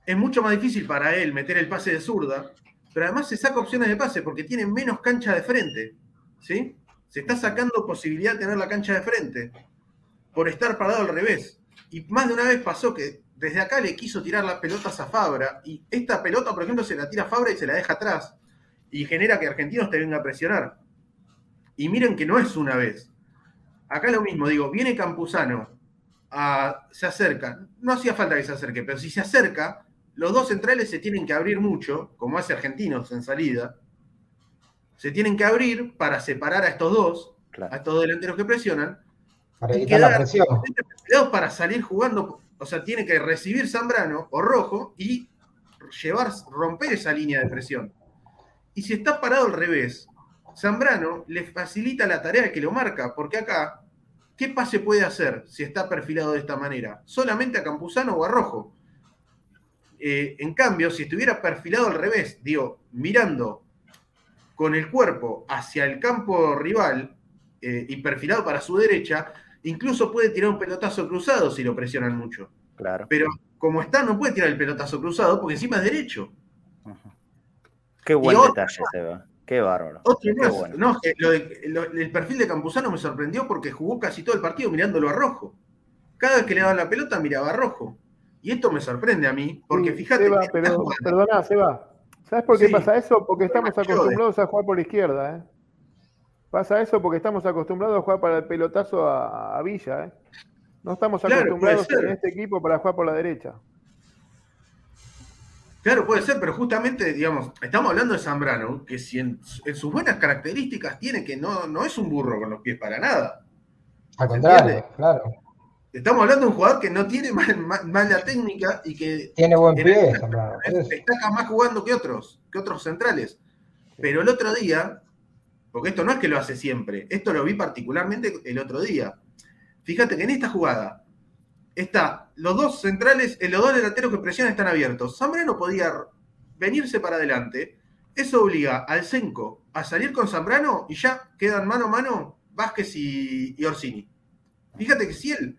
Speaker 5: Es mucho más difícil para él meter el pase de zurda, pero además se saca opciones de pase porque tiene menos cancha de frente. ¿Sí? Se está sacando posibilidad de tener la cancha de frente por estar parado al revés. Y más de una vez pasó que desde acá le quiso tirar las pelotas a Fabra y esta pelota, por ejemplo, se la tira a Fabra y se la deja atrás y genera que Argentinos te venga a presionar. Y miren que no es una vez. Acá lo mismo, digo, viene Campuzano, se acerca, no hacía falta que se acerque, pero si se acerca, los dos centrales se tienen que abrir mucho, como hace Argentinos en salida, se tienen que abrir para separar a estos dos, a estos dos delanteros que presionan, para evitar la presión. Para salir jugando, o sea, tiene que recibir Zambrano o Rojo y llevar, romper esa línea de presión. Y si está parado al revés, Zambrano le facilita la tarea que lo marca, porque acá, ¿qué pase puede hacer si está perfilado de esta manera? Solamente a Campuzano o a Rojo. Eh, en cambio, si estuviera perfilado al revés, digo, mirando con el cuerpo hacia el campo rival eh, y perfilado para su derecha, incluso puede tirar un pelotazo cruzado si lo presionan mucho.
Speaker 2: Claro.
Speaker 5: Pero como está, no puede tirar el pelotazo cruzado porque encima es derecho.
Speaker 2: Qué buen detalle, Seba. Qué bárbaro.
Speaker 5: no, el perfil de Campuzano me sorprendió porque jugó casi todo el partido mirándolo a rojo. Cada vez que le daban la pelota miraba a rojo. Y esto me sorprende a mí, porque fíjate.
Speaker 6: Seba, pero, perdona, Seba. ¿Sabes por qué pasa eso? Porque estamos acostumbrados a jugar por la izquierda. ¿eh? Pasa eso porque estamos acostumbrados a jugar para el pelotazo a, Villa. ¿eh? No estamos acostumbrados en este equipo para jugar por la derecha.
Speaker 5: Claro, puede ser, pero justamente, digamos, estamos hablando de Zambrano, que si en, sus buenas características tiene que no, no es un burro con los pies para nada.
Speaker 3: Al contrario, claro.
Speaker 5: Estamos hablando de un jugador que no tiene mala técnica y que.
Speaker 3: Tiene buen pie,
Speaker 5: Está más jugando que otros, que otros centrales. Pero el otro día, porque esto no es que lo hace siempre, esto lo vi particularmente el otro día. Fíjate que en esta jugada está los dos centrales, eh, los dos delanteros que presionan están abiertos. Zambrano podía venirse para adelante. Eso obliga al Senco a salir con Zambrano y ya quedan mano a mano Vázquez y, y Orsini. Fíjate que si él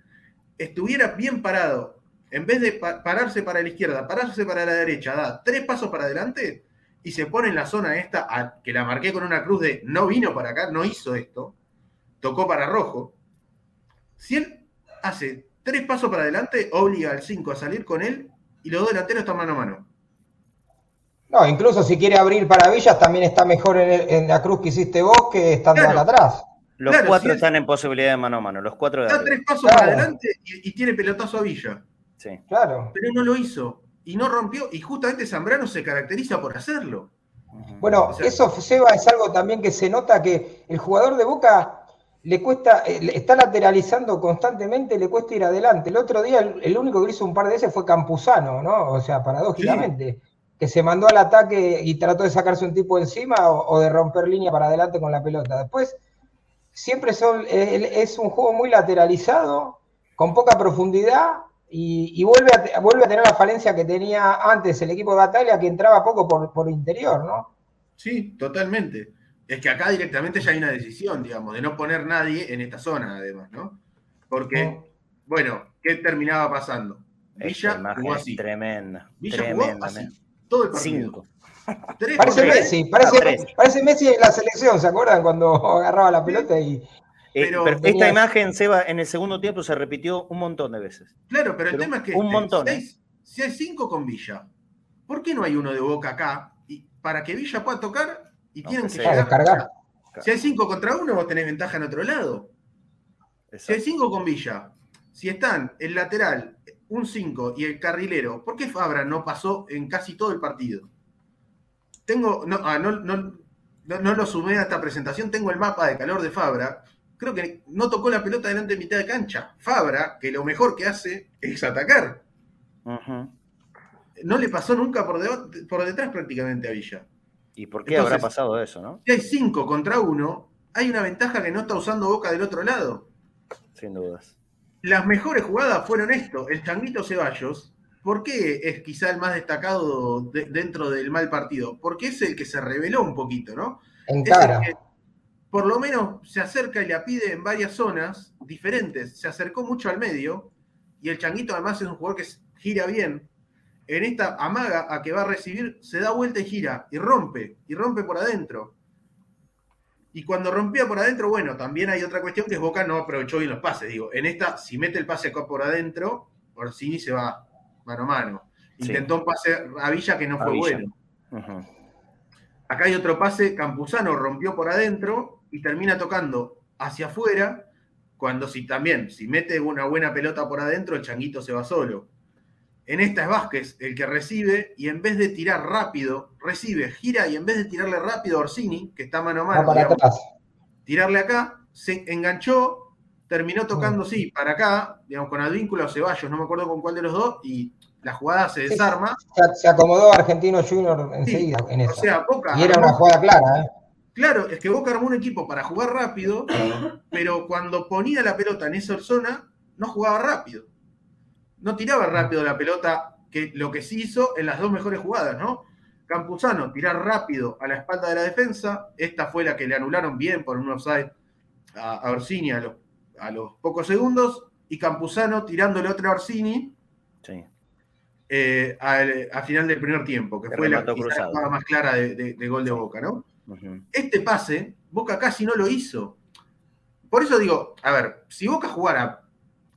Speaker 5: estuviera bien parado, en vez de pararse para la izquierda, pararse para la derecha, da tres pasos para adelante y se pone en la zona esta, que la marqué con una cruz de no vino para acá, no hizo esto, tocó para rojo. Si él hace tres pasos para adelante, obliga al 5 a salir con él y los dos delanteros están mano a mano.
Speaker 3: No, incluso si quiere abrir para Villas, también está mejor en, la cruz que hiciste vos que estando atrás.
Speaker 2: Los cuatro están en posibilidad de mano a mano, los cuatro de
Speaker 5: Está tres pasos para adelante y, tiene pelotazo a Villa.
Speaker 2: Sí.
Speaker 3: Claro.
Speaker 5: Pero no lo hizo. Y no rompió. Y justamente Zambrano se caracteriza por hacerlo.
Speaker 3: Bueno, eso, Seba, es algo también que se nota que el jugador de Boca le cuesta, eh, está lateralizando constantemente, le cuesta ir adelante. El otro día, el, único que hizo un par de veces fue Campuzano, ¿no? O sea, paradójicamente, que se mandó al ataque y trató de sacarse un tipo encima o de romper línea para adelante con la pelota. Después siempre son, es un juego muy lateralizado, con poca profundidad y, vuelve, a, vuelve a tener la falencia que tenía antes el equipo de Batalla, que entraba poco por, por interior, ¿no?
Speaker 5: Sí, totalmente. Es que acá directamente ya hay una decisión, digamos, de no poner nadie en esta zona, además, ¿no? Porque, bueno, ¿qué terminaba pasando?
Speaker 2: Villa jugó así. Tremenda.
Speaker 5: Villa
Speaker 2: tremenda,
Speaker 5: jugó así. Todo el partido.
Speaker 2: Cinco
Speaker 3: parece Messi, parece, Messi en la selección, ¿se acuerdan? Cuando agarraba la pelota y.
Speaker 2: Eh, pero, esta imagen, Seba, en el segundo tiempo se repitió un montón de veces.
Speaker 5: Claro, pero, el tema es que.
Speaker 2: Un montón.
Speaker 5: ¿eh? Si hay, cinco con Villa, ¿por qué no hay uno de boca acá? Y para que Villa pueda tocar y tienen que
Speaker 3: llegar.
Speaker 5: Si hay cinco contra uno, vos tenés ventaja en otro lado. Si hay cinco con Villa, si están el lateral, un 5 y el carrilero, ¿por qué Fabra no pasó en casi todo el partido? Tengo, ah, no, no, no, lo sumé a esta presentación, tengo el mapa de calor de Fabra. Creo que no tocó la pelota delante de mitad de cancha. Fabra, que lo mejor que hace es atacar. No le pasó nunca por, por detrás prácticamente a Villa.
Speaker 2: ¿Y por qué habrá pasado eso, no?
Speaker 5: Si hay cinco contra uno, hay una ventaja que no está usando Boca del otro lado.
Speaker 2: Sin dudas.
Speaker 5: Las mejores jugadas fueron esto: el Changuito Ceballos ¿por qué es quizá el más destacado dentro del mal partido? Porque es el que se reveló un poquito, ¿no?
Speaker 3: En cara.
Speaker 5: por lo menos se acerca y la pide en varias zonas diferentes. Se acercó mucho al medio y el Changuito además es un jugador que gira bien. En esta amaga a que va a recibir, se da vuelta y gira y rompe, y rompe por adentro. Y cuando rompía por adentro, bueno, también hay otra cuestión que es Boca no aprovechó bien los pases. Digo, en esta, si mete el pase acá por adentro, Orsini se va mano a mano. Intentó un pase a Villa que no fue bueno. Acá hay otro pase, Campuzano rompió por adentro y termina tocando hacia afuera, cuando si también, si mete una buena pelota por adentro, el changuito se va solo. En esta es Vázquez el que recibe y en vez de tirar rápido, recibe, gira y en vez de tirarle rápido a Orsini, que está mano a mano, tirarle acá, se enganchó, terminó tocando, sí, para acá, digamos, con Advíncula o Ceballos, no me acuerdo con cuál de los dos, y la jugada se desarma.
Speaker 3: se, acomodó Argentino Junior enseguida en eso. O sea, Boca y era una jugada clara, ¿eh?
Speaker 5: Claro, es que Boca armó un equipo para jugar rápido, pero cuando ponía la pelota en esa zona, no jugaba rápido no tiraba rápido la pelota, que lo que sí hizo en las dos mejores jugadas, ¿no? Campuzano tirar rápido a la espalda de la defensa, esta fue la que le anularon bien por un offside a, Orsini a los, pocos segundos, y Campuzano tirándole otra a Orsini sí. Eh, a, final del primer tiempo, que fue la, jugada más clara de, gol de Boca, ¿no? Este pase, Boca casi no lo hizo. Por eso digo, a ver, si Boca jugara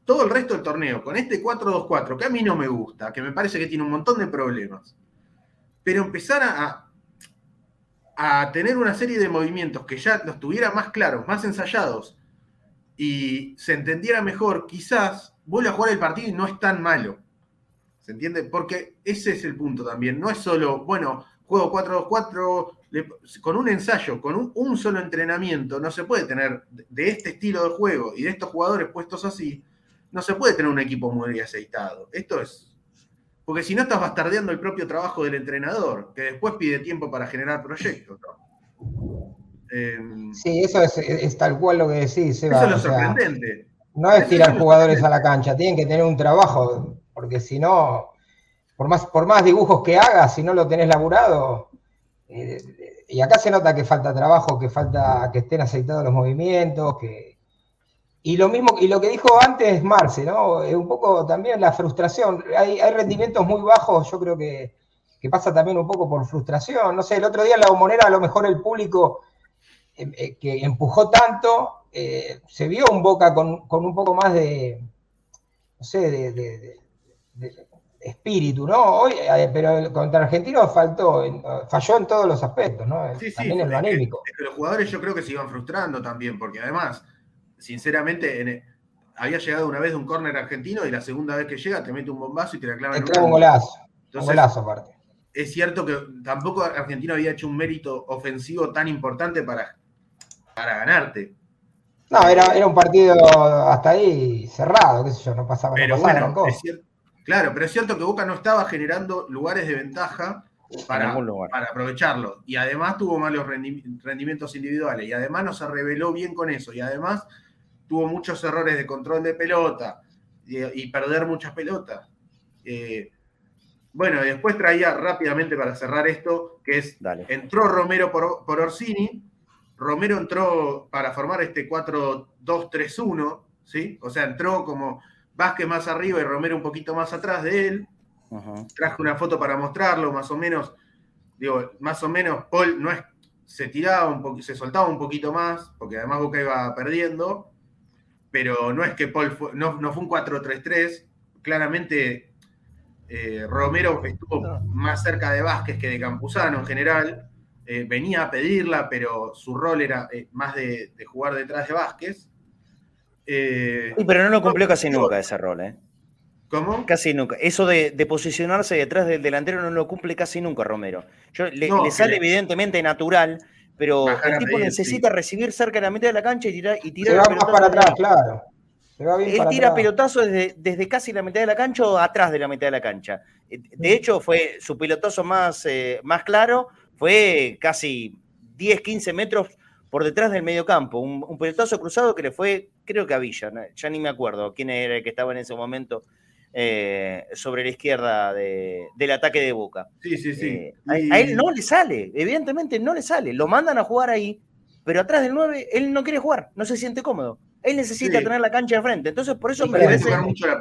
Speaker 5: todo el resto del torneo con este 4-2-4, que a mí no me gusta, que me parece que tiene un montón de problemas, pero empezar a, a tener una serie de movimientos que ya los tuviera más claros, más ensayados y se entendiera mejor, quizás vuelva a jugar el partido y no es tan malo. ¿Se entiende? Porque ese es el punto también. No es solo, bueno, juego 4-2-4 con un ensayo, con un, solo entrenamiento, no se puede tener de este estilo de juego y de estos jugadores puestos así, no se puede tener un equipo muy aceitado. Esto es. Porque si no estás bastardeando el propio trabajo del entrenador, que después pide tiempo para generar proyectos.
Speaker 3: Sí, eso es, tal cual lo que decís,
Speaker 5: Eso es lo sorprendente.
Speaker 3: no es tirar jugadores a la cancha, tienen que tener un trabajo, porque si no, por más, por más dibujos que hagas, si no lo tenés laburado, eh, y acá se nota que falta trabajo, que falta que estén aceitados los movimientos, que, y lo mismo, y lo que dijo antes Marce, ¿no? Es un poco también la frustración. Hay, rendimientos muy bajos, yo creo que, pasa también un poco por frustración. No sé, el otro día en la bombonera a lo mejor el público eh, eh, que empujó tanto, eh, se vio un Boca con, un poco más de, no sé, de, espíritu, ¿no? Hoy, pero contra Argentino faltó, falló en todos los aspectos, ¿no?
Speaker 5: Sí, también en lo anímico. los jugadores yo creo que se iban frustrando también, porque además sinceramente, había llegado una vez de un córner argentino y la segunda vez que llega te mete un bombazo y te la clava
Speaker 3: en un, un golazo. un golazo aparte.
Speaker 5: Es cierto que tampoco Argentina había hecho un mérito ofensivo tan importante para, para ganarte.
Speaker 3: No, era, era un partido hasta ahí cerrado, qué sé yo, no pasaba,
Speaker 5: pero bueno, claro, pero es cierto que Boca no estaba generando lugares de ventaja para, para aprovecharlo. Y además tuvo malos rendimientos individuales. Y además no se reveló bien con eso. Y además tuvo muchos errores de control de pelota y, perder muchas pelotas. Eh, bueno, después traía rápidamente para cerrar esto, que es, entró Romero por, por, Orsini, Romero entró para formar este 4-2-3-1, ¿sí? O sea, entró como Vázquez más arriba y Romero un poquito más atrás de él. Traje una foto para mostrarlo, más o menos, digo, más o menos Paul no es, se tiraba un poquito, se soltaba un poquito más, porque además Boca iba perdiendo, pero no es que Paul no, fue un 4-3-3, claramente eh, Romero estuvo más cerca de Vázquez que de Campuzano en general, eh, venía a pedirla, pero su rol era eh, más de, jugar detrás de Vázquez.
Speaker 2: sí, pero no lo cumplió casi nunca ese rol, ¿eh?
Speaker 5: ¿Cómo?
Speaker 2: Casi nunca. Eso de, posicionarse detrás del delantero no lo cumple casi nunca Romero. le, sale evidentemente natural, pero el tipo necesita recibir cerca de la mitad de la cancha y tirar. Y tirar
Speaker 3: Se va más para atrás, claro.
Speaker 2: Él tira pelotazo desde, casi la mitad de la cancha o atrás de la mitad de la cancha. Eh, de hecho, fue su pelotazo más, eh, más claro, fue casi 10, 15 metros por detrás del medio campo. Un, un pelotazo cruzado que le fue, creo que a Villa, ya ni me acuerdo quién era el que estaba en ese momento eh, sobre la izquierda del ataque de Boca.
Speaker 5: Sí, sí, sí.
Speaker 2: Eh, a, él no le sale, evidentemente no le sale. Lo mandan a jugar ahí, pero atrás del 9 él no quiere jugar, no se siente cómodo. Él necesita tener la cancha de frente. Entonces, por eso me parece que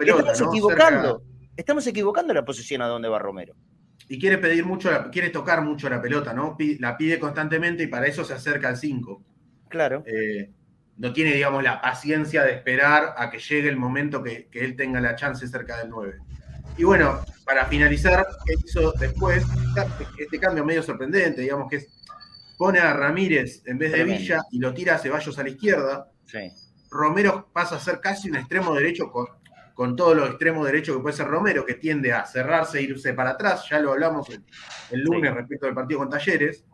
Speaker 2: estamos equivocando. Estamos equivocando la posición a donde va Romero.
Speaker 5: Y quiere pedir mucho, quiere tocar mucho la pelota, ¿no? La pide constantemente y para eso se acerca al 5.
Speaker 2: Claro.
Speaker 5: Eh, no tiene, digamos, la paciencia de esperar a que llegue el momento que, él tenga la chance cerca del 9. Y bueno, para finalizar, hizo después este cambio medio sorprendente, digamos que es, pone a Ramírez en vez de Villa y lo tira a Ceballos a la izquierda.
Speaker 2: Sí.
Speaker 5: Romero pasa a ser casi un extremo derecho con, con todo lo extremo derecho que puede ser Romero, que tiende a cerrarse e irse para atrás. Ya lo hablamos el, lunes respecto al partido con Talleres.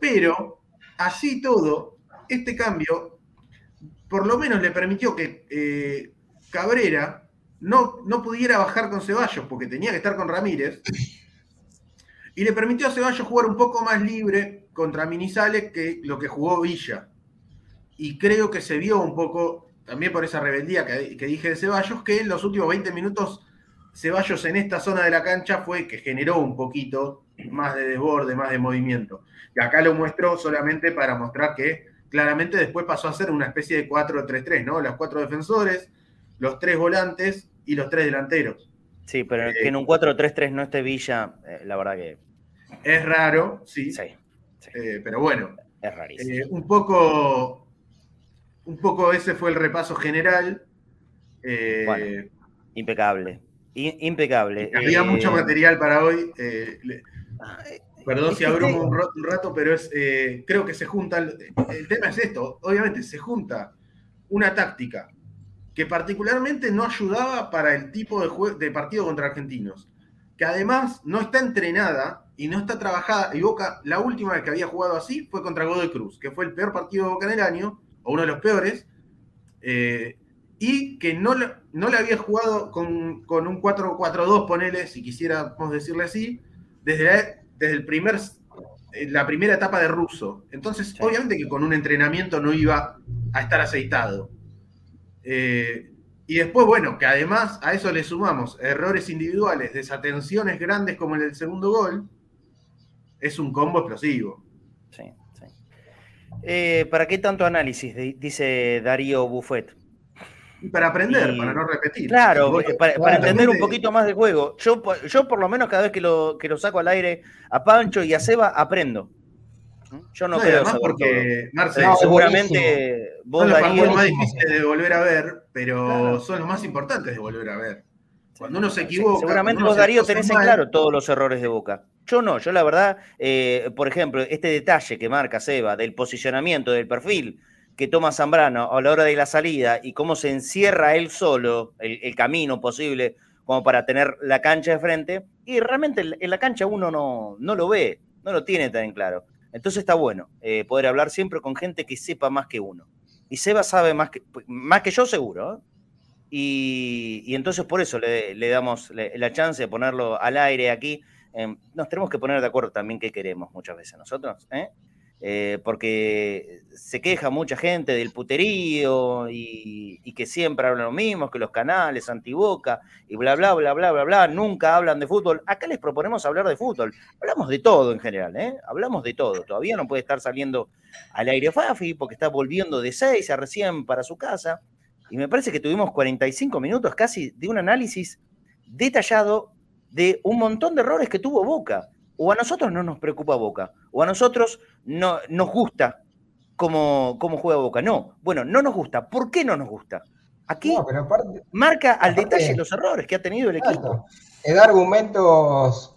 Speaker 5: Pero así todo, este cambio por lo menos le permitió que eh, Cabrera no, no pudiera bajar con Ceballos porque tenía que estar con Ramírez. Y le permitió a Ceballos jugar un poco más libre contra Minizales que lo que jugó Villa. Y creo que se vio un poco, también por esa rebeldía que, que dije de Ceballos, que en los últimos 20 minutos Ceballos en esta zona de la cancha fue que generó un poquito más de desborde, más de movimiento. Y acá lo muestro solamente para mostrar que claramente después pasó a ser una especie de 4-3-3, ¿no? Los cuatro defensores, los tres volantes y los tres delanteros.
Speaker 2: Sí, pero que en un 4-3-3 no esté Villa, eh, la verdad que.
Speaker 5: Es raro, sí.
Speaker 2: Sí.
Speaker 5: Eh, pero bueno.
Speaker 2: Es rarísimo.
Speaker 5: Eh, un poco. Un poco ese fue el repaso general.
Speaker 2: impecable. impecable.
Speaker 5: Había mucho material para hoy. Ah, Perdón si abro un rato, pero es, eh, creo que se junta, el, tema es esto, obviamente se junta una táctica que particularmente no ayudaba para el tipo de, de partido contra argentinos, que además no está entrenada y no está trabajada, y Boca, la última vez que había jugado así fue contra Godoy Cruz, que fue el peor partido de Boca en el año, o uno de los peores, eh, y que no, no le había jugado con, con un 4-4-2, ponele, si quisiéramos decirle así, desde la, desde el primer, eh, la primera etapa de ruso. Entonces, obviamente que con un entrenamiento no iba a estar aceitado. Eh, y después, bueno, que además a eso le sumamos errores individuales, desatenciones grandes como el del segundo gol, es un combo explosivo.
Speaker 2: Sí. Eh, ¿Para qué tanto análisis? Dice Darío Buffet
Speaker 5: para aprender, para no repetir.
Speaker 2: Claro, para, entender un poquito más del juego. Yo, yo por lo menos cada vez que lo, que lo saco al aire a Pancho y a Seba aprendo. Yo no, creo
Speaker 5: saber porque,
Speaker 2: seguramente
Speaker 5: vos son los más difíciles de volver a ver, pero son los más importantes de volver a ver. Cuando uno se equivoca.
Speaker 2: Seguramente vos, Darío, tenés en claro todos los errores de Boca. Yo no, yo la verdad, eh, por ejemplo, este detalle que marca Seba del posicionamiento del perfil, que toma Zambrano a la hora de la salida y cómo se encierra él solo el, camino posible como para tener la cancha de frente, y realmente en la cancha uno no, no lo ve, no lo tiene tan claro. Entonces está bueno eh, poder hablar siempre con gente que sepa más que uno. Y Seba sabe más que, más que yo seguro. ¿eh? Y, entonces por eso le, damos la chance de ponerlo al aire aquí. Nos tenemos que poner de acuerdo también qué queremos muchas veces nosotros. ¿eh? Eh, porque se queja mucha gente del puterío y, que siempre hablan lo mismo, que los canales antiboca y bla, bla, bla, bla, bla, bla, nunca hablan de fútbol. Acá les proponemos hablar de fútbol. Hablamos de todo en general, ¿eh? Hablamos de todo. Todavía no puede estar saliendo al aire Fafi porque está volviendo de seis a recién para su casa. Y me parece que tuvimos 45 minutos casi de un análisis detallado de un montón de errores que tuvo Boca o a nosotros no nos preocupa Boca, o a nosotros no, nos gusta cómo, cómo juega Boca. No, bueno, no nos gusta. ¿Por qué no nos gusta? Aquí marca al detalle los errores que ha tenido el equipo.
Speaker 3: Es argumentos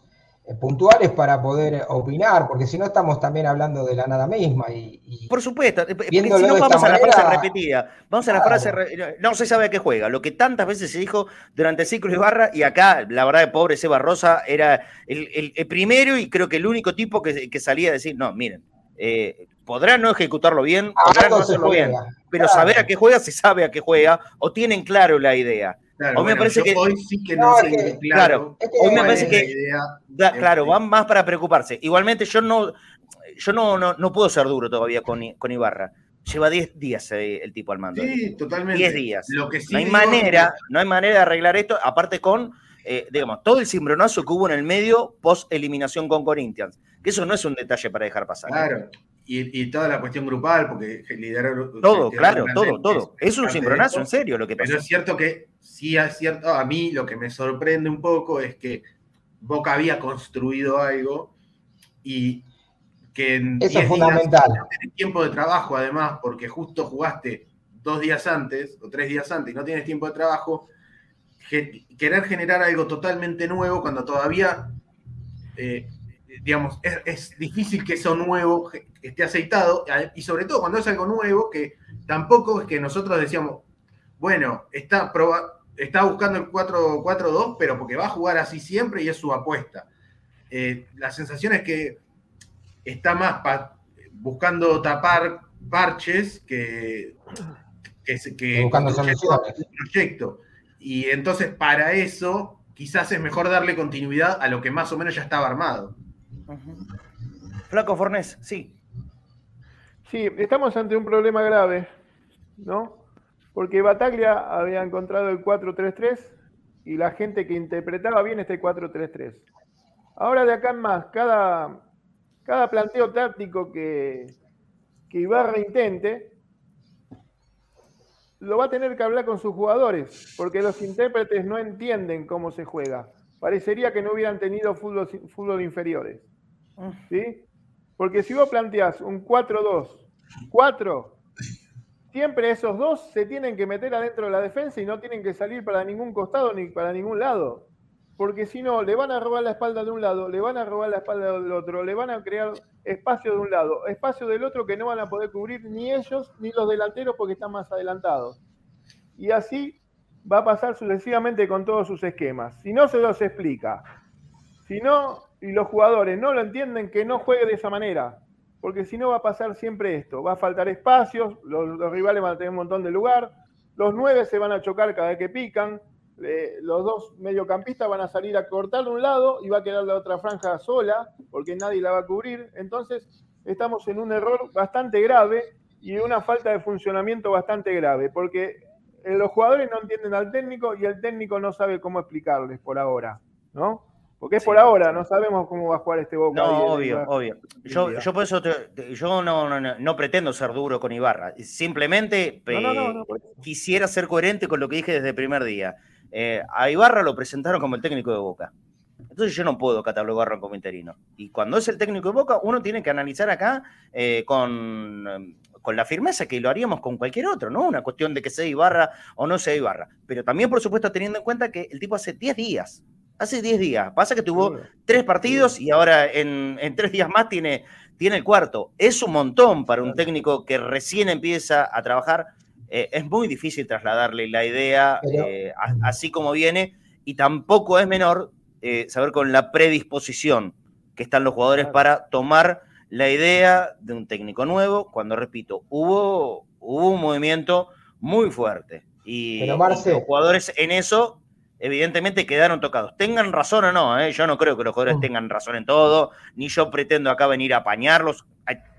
Speaker 3: puntuales para poder opinar, porque si no estamos también hablando de la nada misma. Y,
Speaker 2: Por supuesto, eh, porque si no vamos a la frase repetida, vamos a la frase, no se sabe a qué juega, lo que tantas veces se dijo durante el ciclo de Barra, y acá la verdad de pobre Seba Rosa era el, primero y creo que el único tipo que, salía a decir, no, miren, eh, podrá no ejecutarlo bien, podrá no hacerlo bien, pero saber a qué juega se sabe a qué juega, o tienen claro la idea.
Speaker 5: Claro, hoy me parece que hoy sí que no, sé claro,
Speaker 2: hoy me parece que claro, van más para preocuparse. Igualmente yo no yo no, no, puedo ser duro todavía con, con Ibarra, Lleva 10 días eh, el tipo al mando.
Speaker 5: Sí, totalmente.
Speaker 2: 10 días.
Speaker 5: Lo que sí
Speaker 2: no hay
Speaker 5: digo-
Speaker 2: manera, no hay manera de arreglar esto, aparte con, eh, digamos, todo el cimbronazo que hubo en el medio post eliminación con Corinthians. Que eso no es un detalle para dejar pasar.
Speaker 5: Claro. Y, y toda la cuestión grupal, porque liderar.
Speaker 2: Todo, claro, todo, todo. Es un cimbronazo, en serio, lo que pasó.
Speaker 5: Pero es cierto que sí es cierto, a mí lo que me sorprende un poco es que Boca había construido algo y que en
Speaker 3: Eso es
Speaker 5: 10 días
Speaker 3: fundamental.
Speaker 5: no tiempo de trabajo además, porque justo jugaste dos días antes o tres días antes y no tienes tiempo de trabajo, querer generar algo totalmente nuevo cuando todavía, eh, digamos, es, es difícil que eso nuevo esté aceitado y sobre todo cuando es algo nuevo que tampoco es que nosotros decíamos, bueno, está, proba- está buscando el 4-4-2, pero porque va a jugar así siempre y es su apuesta. Eh, la sensación es que está más pa- buscando tapar parches que, que,
Speaker 3: Buscando soluciones.
Speaker 5: un proyecto. Y entonces para eso quizás es mejor darle continuidad a lo que más o menos ya estaba armado.
Speaker 2: Flaco Fornés, sí.
Speaker 6: Sí, estamos ante un problema grave, ¿no? Porque Bataglia había encontrado el 4-3-3 y la gente que interpretaba bien este 4-3-3. Ahora de acá en más, cada, cada planteo táctico que, que Ibarra intente, lo va a tener que hablar con sus jugadores, porque los intérpretes no entienden cómo se juega. Parecería que no hubieran tenido fútbol, fútbol inferiores. ¿sí? Porque si vos planteás un 4-2, 4, siempre esos dos se tienen que meter adentro de la defensa y no tienen que salir para ningún costado ni para ningún lado. Porque si no, le van a robar la espalda de un lado, le van a robar la espalda del otro, le van a crear espacio de un lado, espacio del otro que no van a poder cubrir ni ellos ni los delanteros porque están más adelantados. Y así va a pasar sucesivamente con todos sus esquemas. Si no se los explica, si no, y los jugadores no lo entienden, que no juegue de esa manera. Porque si no va a pasar siempre esto. Va a faltar espacios, los, rivales van a tener un montón de lugar, los nueve se van a chocar cada vez que pican, eh, los dos mediocampistas van a salir a cortar de un lado y va a quedar la otra franja sola, porque nadie la va a cubrir. Entonces, estamos en un error bastante grave y una falta de funcionamiento bastante grave, porque los jugadores no entienden al técnico y el técnico no sabe cómo explicarles por ahora, ¿no? Porque es
Speaker 2: Sí.
Speaker 6: por ahora, no sabemos cómo va a jugar este Boca.
Speaker 2: No, obvio, obvio. Yo, yo por eso te- yo no, no, no- no pretendo ser duro con Ibarra. Simplemente eh, quisiera ser coherente con lo que dije desde el primer día. Eh, a Ibarra lo presentaron como el técnico de Boca. Entonces yo no puedo catalogarlo como interino. Y cuando es el técnico de Boca, uno tiene que analizar acá eh, con, con la firmeza que lo haríamos con cualquier otro, ¿no? Una cuestión de que sea Ibarra o no sea Ibarra. Pero también, por supuesto, teniendo en cuenta que el tipo hace 10 días. Hace 10 días. Pasa que tuvo tres partidos y ahora en, en tres días más tiene, tiene el cuarto. Es un montón para un técnico que recién empieza a trabajar. Eh, es muy difícil trasladarle la idea
Speaker 3: Pero-
Speaker 2: eh, a- así como viene y tampoco es menor eh, saber con la predisposición que están los jugadores
Speaker 6: Claro.
Speaker 2: para tomar la idea de un técnico nuevo, cuando repito, hubo, hubo un movimiento muy fuerte y,
Speaker 3: Pero, Marce-
Speaker 2: y los jugadores en eso evidentemente quedaron tocados. Tengan razón o no, ¿eh? yo no creo que los jugadores
Speaker 3: Mm.
Speaker 2: tengan razón en todo, ni yo pretendo acá venir a apañarlos.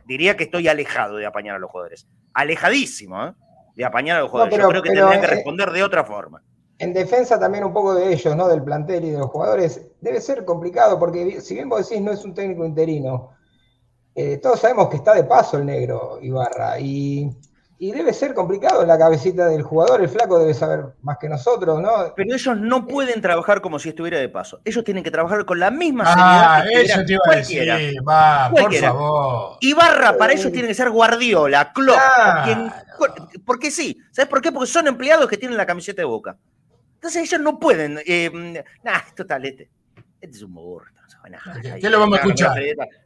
Speaker 2: Diría que estoy alejado de apañar a los jugadores, alejadísimo ¿eh? de apañar a los jugadores.
Speaker 3: pero-
Speaker 2: yo creo que tendrían que responder de otra forma.
Speaker 3: En defensa también un poco de ellos, ¿no? Del plantel y de los jugadores, debe ser complicado, porque si bien vos decís no es un técnico interino, eh, todos sabemos que está de paso el negro Ibarra, y, y debe ser complicado en la cabecita del jugador, el flaco debe saber más que nosotros, ¿no?
Speaker 2: Pero ellos no pueden trabajar como si estuviera de paso. Ellos tienen que trabajar con la misma
Speaker 4: Ah,
Speaker 2: seriedad que
Speaker 4: eso te iba a decir. Va, por
Speaker 2: Cualquiera.
Speaker 4: favor.
Speaker 2: Ibarra para ellos tiene que ser Guardiola, Klopp,
Speaker 4: Claro.
Speaker 2: quien- porque sí, ¿sabes por qué? Porque son empleados que tienen la camiseta de Boca. Entonces ellos no pueden, eh, nah, total, este, este es un burro. No sabe nada.
Speaker 4: ¿Qué- lo vamos a escuchar?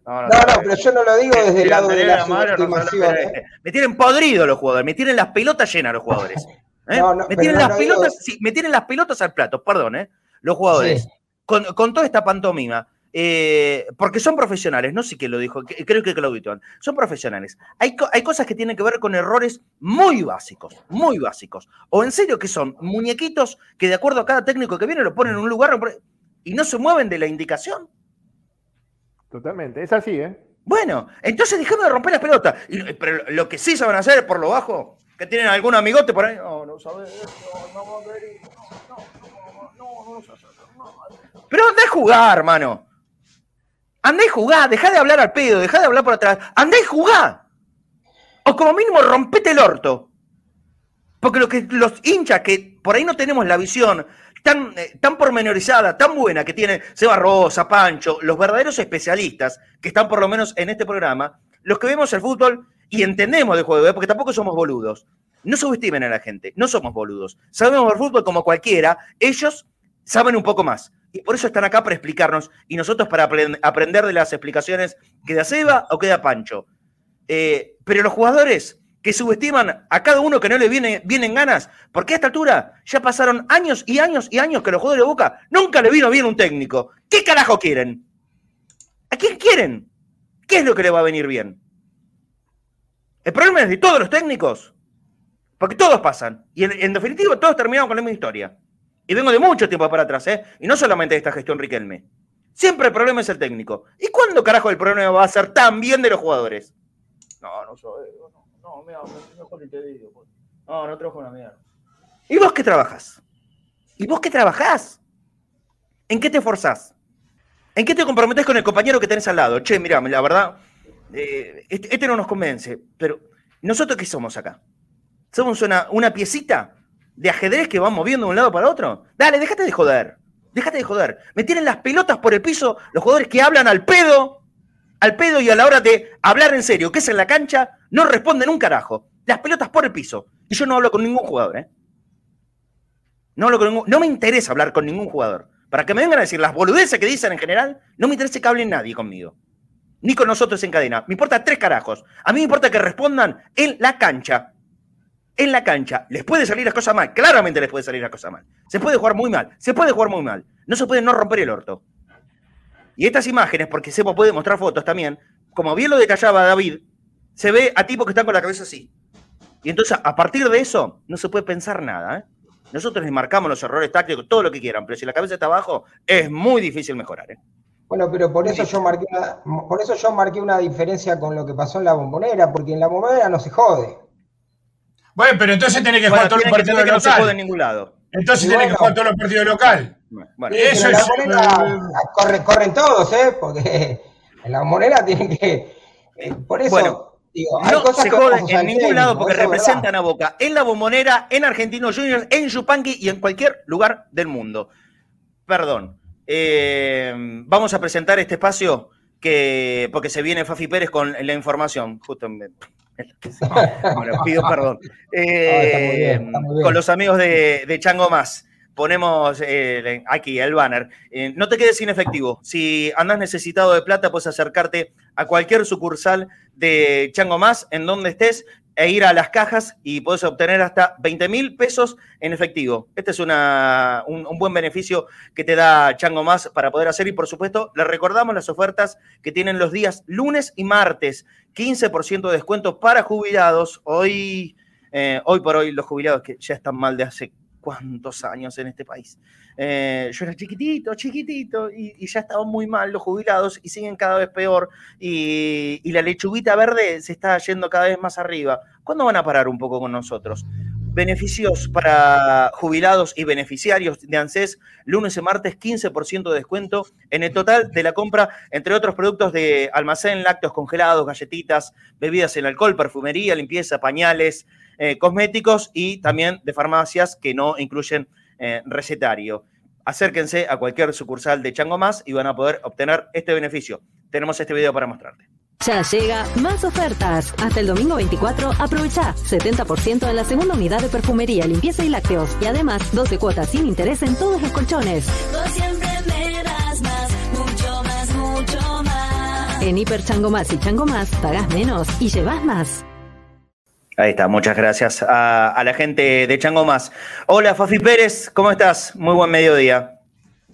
Speaker 3: No, No, pero yo no lo digo desde el lado de la subestimación.
Speaker 2: es
Speaker 3: ¿eh?
Speaker 2: Me tienen podrido los jugadores, me tienen las pelotas llenas los jugadores. ¿eh? Me, tienen las
Speaker 3: digo-
Speaker 2: pelotas, sí, me tienen las pelotas al plato, perdón, ¿eh? Los jugadores.
Speaker 3: Sí.
Speaker 2: Con, con toda esta pantomima. eh, porque son profesionales, no sé quién lo dijo, que- creo que Claudito. Son profesionales. Hay, hay cosas que tienen que ver con errores muy básicos, muy básicos. O en serio que son muñequitos que de acuerdo a cada técnico que viene lo ponen en un lugar lo ponen- y no se mueven de la indicación.
Speaker 6: Totalmente, es así, ¿eh?
Speaker 2: Bueno, entonces déjame de romper las pelotas. pero lo que sí saben hacer por lo bajo, que tienen algún amigote por ahí. No, no sabes no, no, no, no, Pero andá a jugar, hermano. Andá y jugá, dejá de hablar al pedo, dejá de hablar por atrás. Andá y jugá. O como mínimo rompete el orto. Porque lo que los hinchas que por ahí no tenemos la visión tan, eh, tan pormenorizada, tan buena que tiene Seba Rosa, Pancho, los verdaderos especialistas que están por lo menos en este programa, los que vemos el fútbol y entendemos de juego, ¿eh? porque tampoco somos boludos. No subestimen a la gente, no somos boludos. Sabemos el fútbol como cualquiera, ellos saben un poco más. Y por eso están acá para explicarnos y nosotros para aprender de las explicaciones que da Seba o que da Pancho. Eh, pero los jugadores que subestiman a cada uno que no le viene, vienen ganas, porque a esta altura ya pasaron años y años y años que los jugadores de Boca nunca le vino bien un técnico. ¿Qué carajo quieren? ¿A quién quieren? ¿Qué es lo que le va a venir bien? El problema es de todos los técnicos, porque todos pasan, y en, definitiva todos terminamos con la misma historia. Y vengo de mucho tiempo para atrás, ¿eh? Y no solamente de esta gestión Riquelme. Siempre el problema es el técnico. ¿Y cuándo carajo el problema va a ser tan bien de los jugadores? No, no, no. No, mira, mejor te digo. Pues. No, no trabajo una mierda. ¿Y vos qué trabajas? ¿Y vos qué trabajás? ¿En qué te esforzás? ¿En qué te comprometés con el compañero que tenés al lado? Che, mira, la verdad, eh, este, este, no nos convence, pero ¿nosotros qué somos acá? ¿Somos una, una piecita de ajedrez que va moviendo de un lado para otro? Dale, déjate de joder. Déjate de joder. Me tienen las pelotas por el piso los jugadores que hablan al pedo al pedo y a la hora de hablar en serio, que es en la cancha, no responden un carajo. Las pelotas por el piso. Y yo no hablo con ningún jugador, ¿eh? No, no me interesa hablar con ningún jugador. Para que me vengan a decir las boludeces que dicen en general, no me interesa que hablen nadie conmigo. Ni con nosotros en cadena. Me importa tres carajos. A mí me importa que respondan en la cancha. En la cancha. ¿Les puede salir las cosas mal? Claramente les puede salir las cosas mal. Se puede jugar muy mal. Se puede jugar muy mal. No se puede no romper el orto. Y estas imágenes, porque se puede mostrar fotos también, como bien lo detallaba David, se ve a tipos que están con la cabeza así. Y entonces, a partir de eso, no se puede pensar nada. ¿eh? Nosotros les marcamos los errores tácticos, todo lo que quieran, pero si la cabeza está abajo, es muy difícil mejorar. ¿eh?
Speaker 3: Bueno, pero por eso, yo marqué una, por eso yo marqué una diferencia con lo que pasó en la bombonera, porque en la bombonera no se jode.
Speaker 4: Bueno, pero entonces tiene que jugar todos los partidos
Speaker 2: local. No se jode en ningún lado.
Speaker 4: Entonces tiene que jugar todos los partidos local.
Speaker 3: Bueno, eso es. corren, corren todos, ¿eh? Porque en la moneda tienen que. Eh, por eso.
Speaker 2: Bueno, digo, hay no cosas se joden en ningún lado porque representan a Boca en la bombonera, en Argentinos Juniors, en Yupanqui y en cualquier lugar del mundo. Perdón. Eh, vamos a presentar este espacio que porque se viene Fafi Pérez con la información. Justo pido perdón. Eh, con los amigos de, de Chango Más ponemos eh, aquí el banner. Eh, no te quedes sin efectivo. Si andas necesitado de plata, puedes acercarte a cualquier sucursal de Chango Más, en donde estés, e ir a las cajas y puedes obtener hasta 20 mil pesos en efectivo. Este es una, un, buen beneficio que te da Chango Más para poder hacer. Y por supuesto, les recordamos las ofertas que tienen los días lunes y martes. 15% de descuento para jubilados. Hoy, eh, hoy por hoy, los jubilados que ya están mal de hace cuántos años en este país. Eh, yo era chiquitito, chiquitito, y, ya estaban muy mal los jubilados y siguen cada vez peor. Y, la lechuguita verde se está yendo cada vez más arriba. ¿Cuándo van a parar un poco con nosotros? Beneficios para jubilados y beneficiarios de ANSES, lunes y martes 15% de descuento en el total de la compra, entre otros productos de almacén, lácteos congelados, galletitas, bebidas en alcohol, perfumería, limpieza, pañales, eh, cosméticos y también de farmacias que no incluyen eh, recetario. Acérquense a cualquier sucursal de Chango Más y van a poder obtener este beneficio. Tenemos este video para mostrarte.
Speaker 7: Ya llega más ofertas. Hasta el domingo 24 aprovecha 70% en la segunda unidad de perfumería, limpieza y lácteos. Y además 12 cuotas sin interés en todos los colchones. siempre me das más, mucho más, mucho más. En Hiper Chango Más y Chango Más pagas menos y llevas más.
Speaker 2: Ahí está, muchas gracias a, la gente de Chango Más. Hola Fafi Pérez, ¿cómo estás? Muy buen mediodía.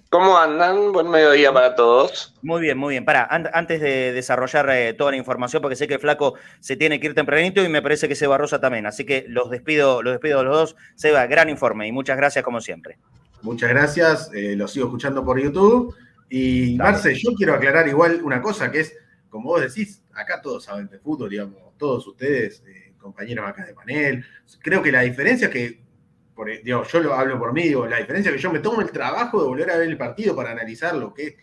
Speaker 8: ¿Cómo andan? Buen mediodía para todos.
Speaker 2: Muy bien, muy bien. Para, antes de desarrollar eh, toda la información, porque sé que Flaco se tiene que ir tempranito y me parece que Seba Rosa también. Así que los despido, los despido a los dos. Seba, gran informe y muchas gracias como siempre.
Speaker 5: Muchas gracias, eh, lo sigo escuchando por YouTube. Y Marce, yo quiero aclarar igual una cosa, que es como vos decís, acá todos saben de fútbol, digamos, todos ustedes, eh, compañeros acá de panel. Creo que la diferencia es que, por, yo lo hablo por mí, digo, la diferencia es que yo me tomo el trabajo de volver a ver el partido para analizar lo que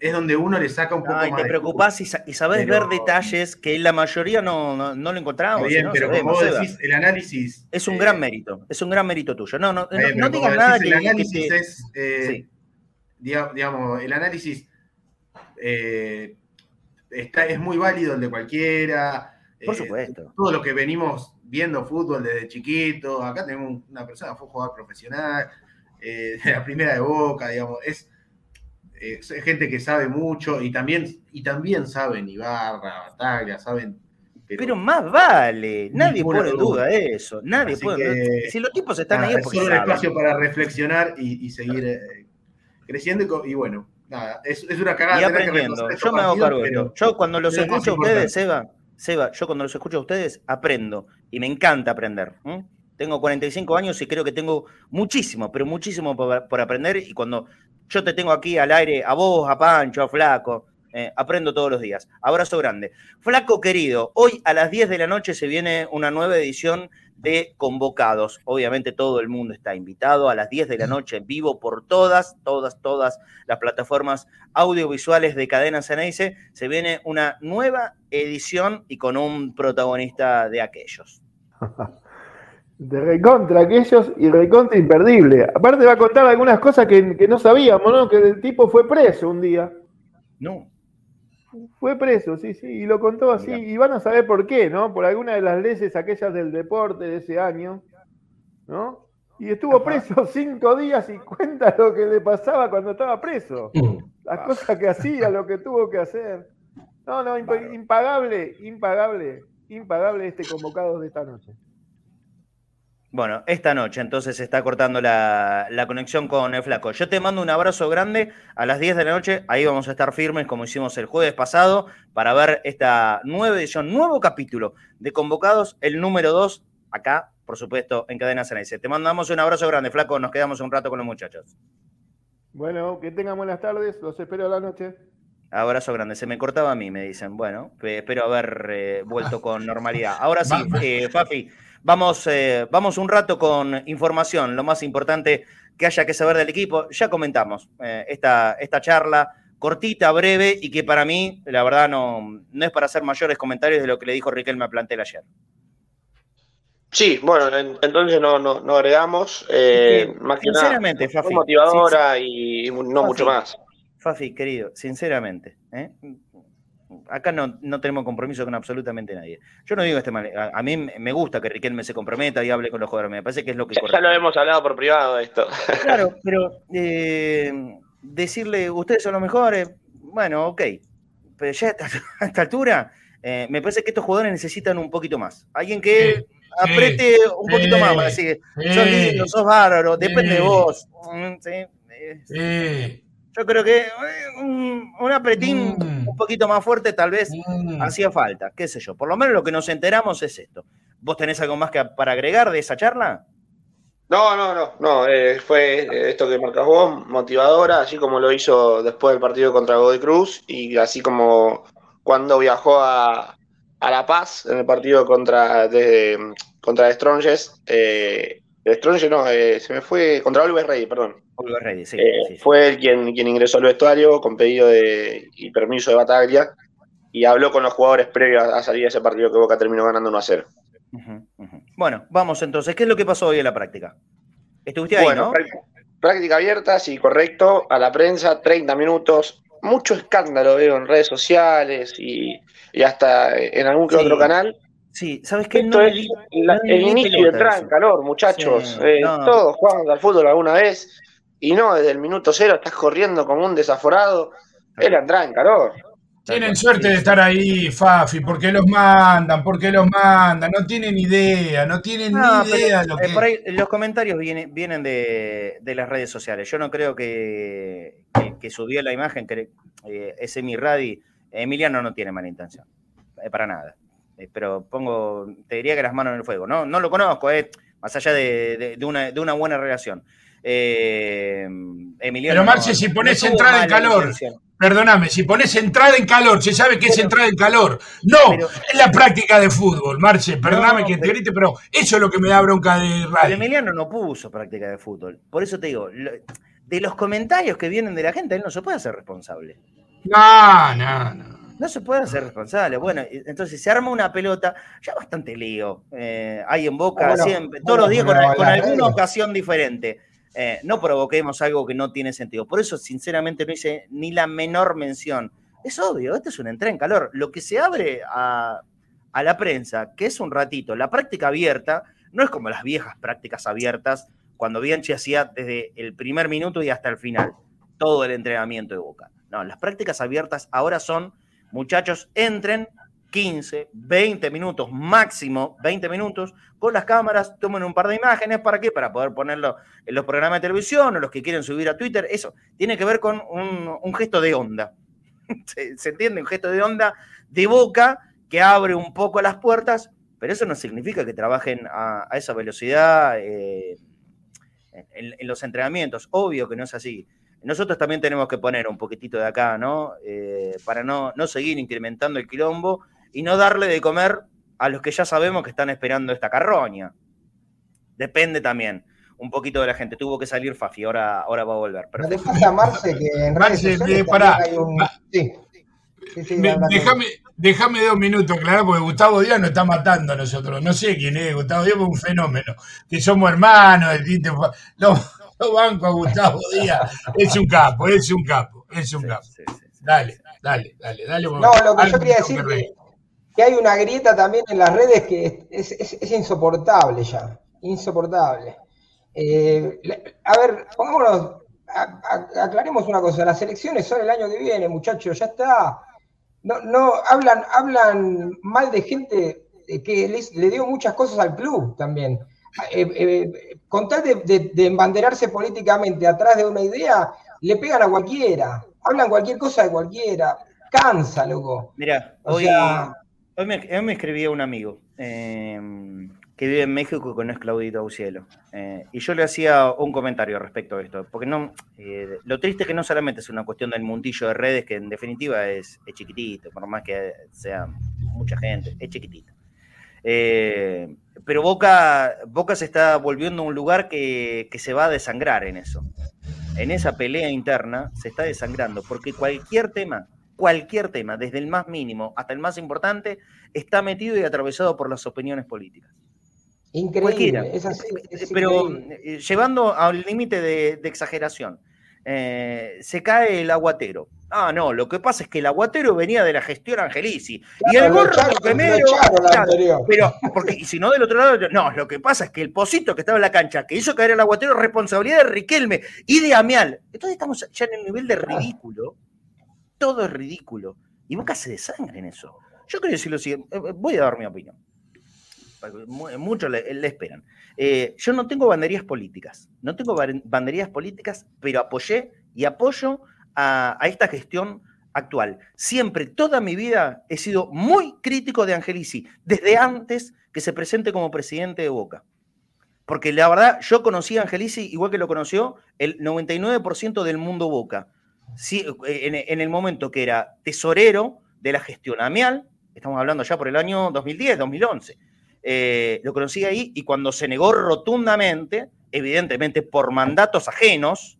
Speaker 5: es donde uno le saca un poco
Speaker 2: más.
Speaker 5: Y
Speaker 2: te preocupás y, sabes ver detalles que la mayoría no, no, lo encontramos.
Speaker 5: Bien, pero como vos decís, el análisis.
Speaker 2: Es un gran mérito, es un gran mérito tuyo. No, no, no, digas nada que.
Speaker 5: El análisis es. Digamos, el análisis está, es muy válido el de cualquiera.
Speaker 2: Por supuesto.
Speaker 5: todo lo que venimos viendo fútbol desde chiquito. Acá tenemos una persona que fue jugador profesional, de la primera de boca, digamos. Es eh, gente que sabe mucho y también, y también saben Ibarra, Bataglia, saben.
Speaker 2: Pero, más vale, nadie pone duda eso, nadie pone. si los tipos están ahí
Speaker 5: es porque un espacio para reflexionar y, seguir eh, creciendo y, bueno, nada, es, una cagada.
Speaker 2: Y aprendiendo, yo me hago cargo de esto. Yo cuando los escucho a ustedes, Seba, Seba, yo cuando los escucho a ustedes aprendo y me encanta aprender. Tengo 45 años y creo que tengo muchísimo, pero muchísimo por, aprender. Y cuando yo te tengo aquí al aire, a vos, a Pancho, a Flaco. Eh, aprendo todos los días. Abrazo grande. Flaco querido, hoy a las 10 de la noche se viene una nueva edición de Convocados. Obviamente todo el mundo está invitado a las 10 de la noche en vivo por todas, todas, todas las plataformas audiovisuales de Cadena Ceneice. Se viene una nueva edición y con un protagonista de aquellos.
Speaker 6: De recontra aquellos y recontra imperdible. Aparte va a contar algunas cosas que, no sabíamos, ¿no? Que el tipo fue preso un día.
Speaker 2: No.
Speaker 6: Fue preso, sí, sí, y lo contó así. Y van a saber por qué, ¿no? Por alguna de las leyes aquellas del deporte de ese año, ¿no? Y estuvo preso cinco días y cuenta lo que le pasaba cuando estaba preso. Mm. Las cosas que hacía, lo que tuvo que hacer. No, no, impagable, impagable, impagable este convocado de esta noche.
Speaker 2: Bueno, esta noche entonces se está cortando la, conexión con el flaco. Yo te mando un abrazo grande a las 10 de la noche. Ahí vamos a estar firmes como hicimos el jueves pasado para ver esta nueva edición, nuevo capítulo de Convocados, el número 2, acá, por supuesto, en Cadena Ceneice. Te mandamos un abrazo grande, flaco. Nos quedamos un rato con los muchachos.
Speaker 6: Bueno, que tengan buenas tardes. Los espero a la noche.
Speaker 2: Abrazo grande. Se me cortaba a mí, me dicen. Bueno, espero haber eh, vuelto con normalidad. Ahora sí, eh, Fafi. Vamos, eh, vamos un rato con información, lo más importante que haya que saber del equipo. Ya comentamos eh, esta, esta charla cortita, breve y que para mí, la verdad, no, no es para hacer mayores comentarios de lo que le dijo Riquelme a Plantel ayer.
Speaker 8: Sí, bueno, entonces no, no, no agregamos. Eh,
Speaker 2: sinceramente, Fafi.
Speaker 8: motivadora y no mucho más.
Speaker 2: Fafi, querido, sinceramente, ¿eh? Acá no, no, tenemos compromiso con absolutamente nadie. Yo no digo este mal. A, mí me gusta que Riquelme se comprometa y hable con los jugadores. Me parece que es lo que.
Speaker 8: Ya, ya lo hemos hablado por privado esto.
Speaker 2: Claro, pero eh, decirle ustedes son los mejores, bueno, ok. Pero ya a esta, altura, eh, me parece que estos jugadores necesitan un poquito más. Alguien que apriete un poquito más para decir, sos lindo, sos bárbaro, depende de vos. Yo creo que eh, un, apretín mm. un poquito más fuerte tal vez mm. hacía falta, qué sé yo. Por lo menos lo que nos enteramos es esto. ¿Vos tenés algo más que para agregar de esa charla?
Speaker 8: No, no, no, no. Eh, fue eh, esto que marcas vos, motivadora, así como lo hizo después del partido contra Godoy Cruz y así como cuando viajó a, La Paz en el partido contra, de, contra Stronges. Eh, no, se me fue contra Oliver Rey, perdón. Eh, fue él quien, quien ingresó al vestuario con pedido de, y permiso de Bataglia y habló con los jugadores previos a salir de ese partido que Boca terminó ganando 1 a 0.
Speaker 2: Bueno, vamos entonces. ¿Qué es lo que pasó hoy en la práctica? Estuviste ahí, ¿no?
Speaker 8: Práctica, abierta, sí, correcto. A la prensa, 30 minutos. Mucho escándalo veo en redes sociales y, hasta en algún que otro canal.
Speaker 2: Sí, ¿sabes qué?
Speaker 8: Esto es el inicio de entrar en calor, muchachos. Eh, todos jugamos al fútbol alguna vez y no desde el minuto cero estás corriendo como un desaforado, él entra en calor.
Speaker 4: Tienen suerte de estar ahí, Fafi, porque los mandan, porque los mandan, no tienen idea, no tienen ni idea. Lo
Speaker 2: eh, que... los comentarios vienen, vienen de, las redes sociales. Yo no creo que, que, subió la imagen, que eh, ese mi radi, Emiliano no tiene mala intención, eh, para nada. Pero pongo, te diría que las manos en el fuego. No, no lo conozco, más allá de, una, de una buena relación. Eh,
Speaker 4: Pero Marce, si pones entrada en calor, perdóname, si pones entrada en calor, se sabe que es entrada en calor. No, es la práctica de fútbol, Marce, perdóname que te grite, pero eso es lo que me da bronca de radio.
Speaker 2: Emiliano no puso práctica de fútbol. Por eso te digo, de los comentarios que vienen de la gente, él no se puede hacer responsable.
Speaker 4: No, no, no.
Speaker 2: No se puede hacer responsable. Bueno, entonces se arma una pelota, ya bastante lío. Eh, hay en boca siempre, todos los días con, alguna ocasión diferente. Eh, no provoquemos algo que no tiene sentido. Por eso, sinceramente, no hice ni la menor mención. Es obvio, esto es una entrada en calor. Lo que se abre a, a la prensa, que es un ratito, la práctica abierta, no es como las viejas prácticas abiertas, cuando Bianchi hacía desde el primer minuto y hasta el final todo el entrenamiento de Boca. No, las prácticas abiertas ahora son muchachos, entren 15, 20 minutos, máximo 20 minutos, con las cámaras, tomen un par de imágenes, ¿para qué? Para poder ponerlo en los programas de televisión o los que quieren subir a Twitter. Eso tiene que ver con un, gesto de onda. ¿Se, entiende? Un gesto de onda de boca que abre un poco las puertas, pero eso no significa que trabajen a, esa velocidad eh, en los entrenamientos. Obvio que no es así nosotros también tenemos que poner un poquitito de acá, ¿no? Eh, para no, no seguir incrementando el quilombo y no darle de comer a los que ya sabemos que están esperando esta carroña. Depende también un poquito de la gente. Tuvo que salir Fafi, ahora, ahora va a volver.
Speaker 3: Pero a Marce que en Marce,
Speaker 4: pará. Sí. déjame, déjame dos minutos, claro, porque Gustavo Díaz nos está matando a nosotros. No sé quién es, Gustavo Díaz es un fenómeno. Que somos hermanos, no, banco a Gustavo Díaz. Es un capo, es un capo, es un capo. Dale, dale, dale, dale.
Speaker 3: No, lo que yo quería decir que, que hay una grieta también en las redes que es, insoportable ya, insoportable. Eh, a ver, pongámonos, aclaremos una cosa, las elecciones son el año que viene, muchachos, ya está. No, no, hablan, hablan mal de gente que le dio muchas cosas al club también. Eh, eh, con tal de, embanderarse políticamente atrás de una idea, le pegan a cualquiera, hablan cualquier cosa de cualquiera, cansa, loco.
Speaker 2: Mira, hoy, me, escribía un amigo em, que vive en México que no es Claudito Aucielo, eh, y yo le hacía un comentario respecto a esto, porque no, lo triste es que no solamente es una cuestión del mundillo de redes, que en definitiva es, es chiquitito, por más que sea mucha gente, es chiquitito. Eh, pero Boca, Boca se está volviendo un lugar que, se va a desangrar en eso. En esa pelea interna se está desangrando, porque cualquier tema, cualquier tema, desde el más mínimo hasta el más importante, está metido y atravesado por las opiniones políticas.
Speaker 3: Increíble.
Speaker 2: pero eh, llevando al límite de exageración. Eh, se cae el aguatero. Ah, no, lo que pasa es que el aguatero venía de la gestión Angelici. y el gorro primero. pero, porque y si no del otro lado, no, lo que pasa es que el pocito que estaba en la cancha, que hizo caer el aguatero, es responsabilidad de Riquelme y de Amial. Entonces estamos ya en el nivel de ridículo. Todo es ridículo. Y Boca se desangre en eso. Yo quiero decir lo siguiente, eh, voy a dar mi opinión. Muchos le esperan. Eh, yo no tengo banderías políticas, no tengo banderías políticas, pero apoyé y apoyo a, esta gestión actual. Siempre, toda mi vida, he sido muy crítico de Angelici, desde antes que se presente como presidente de Boca. Porque la verdad, yo conocí a Angelici igual que lo conoció el 99% del mundo Boca. en, en, el momento que era tesorero de la gestión AMIAL, estamos hablando ya por el año 2010, 2011 eh, lo conocí ahí y cuando se negó rotundamente, evidentemente por mandatos ajenos,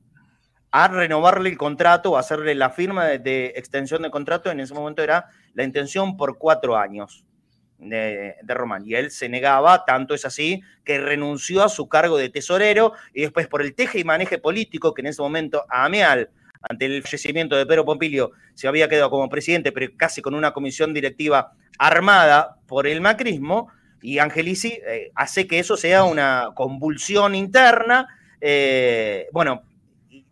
Speaker 2: a renovarle el contrato o hacerle la firma de, extensión de contrato, en ese momento era la intención por cuatro años de, Román. Y él se negaba, tanto es así, que renunció a su cargo de tesorero y después por el teje y maneje político que en ese momento Ameal, ante el fallecimiento de Pedro Pompilio, se había quedado como presidente, pero casi con una comisión directiva armada por el macrismo, y Angelici eh, hace que eso sea una convulsión interna. Eh, bueno,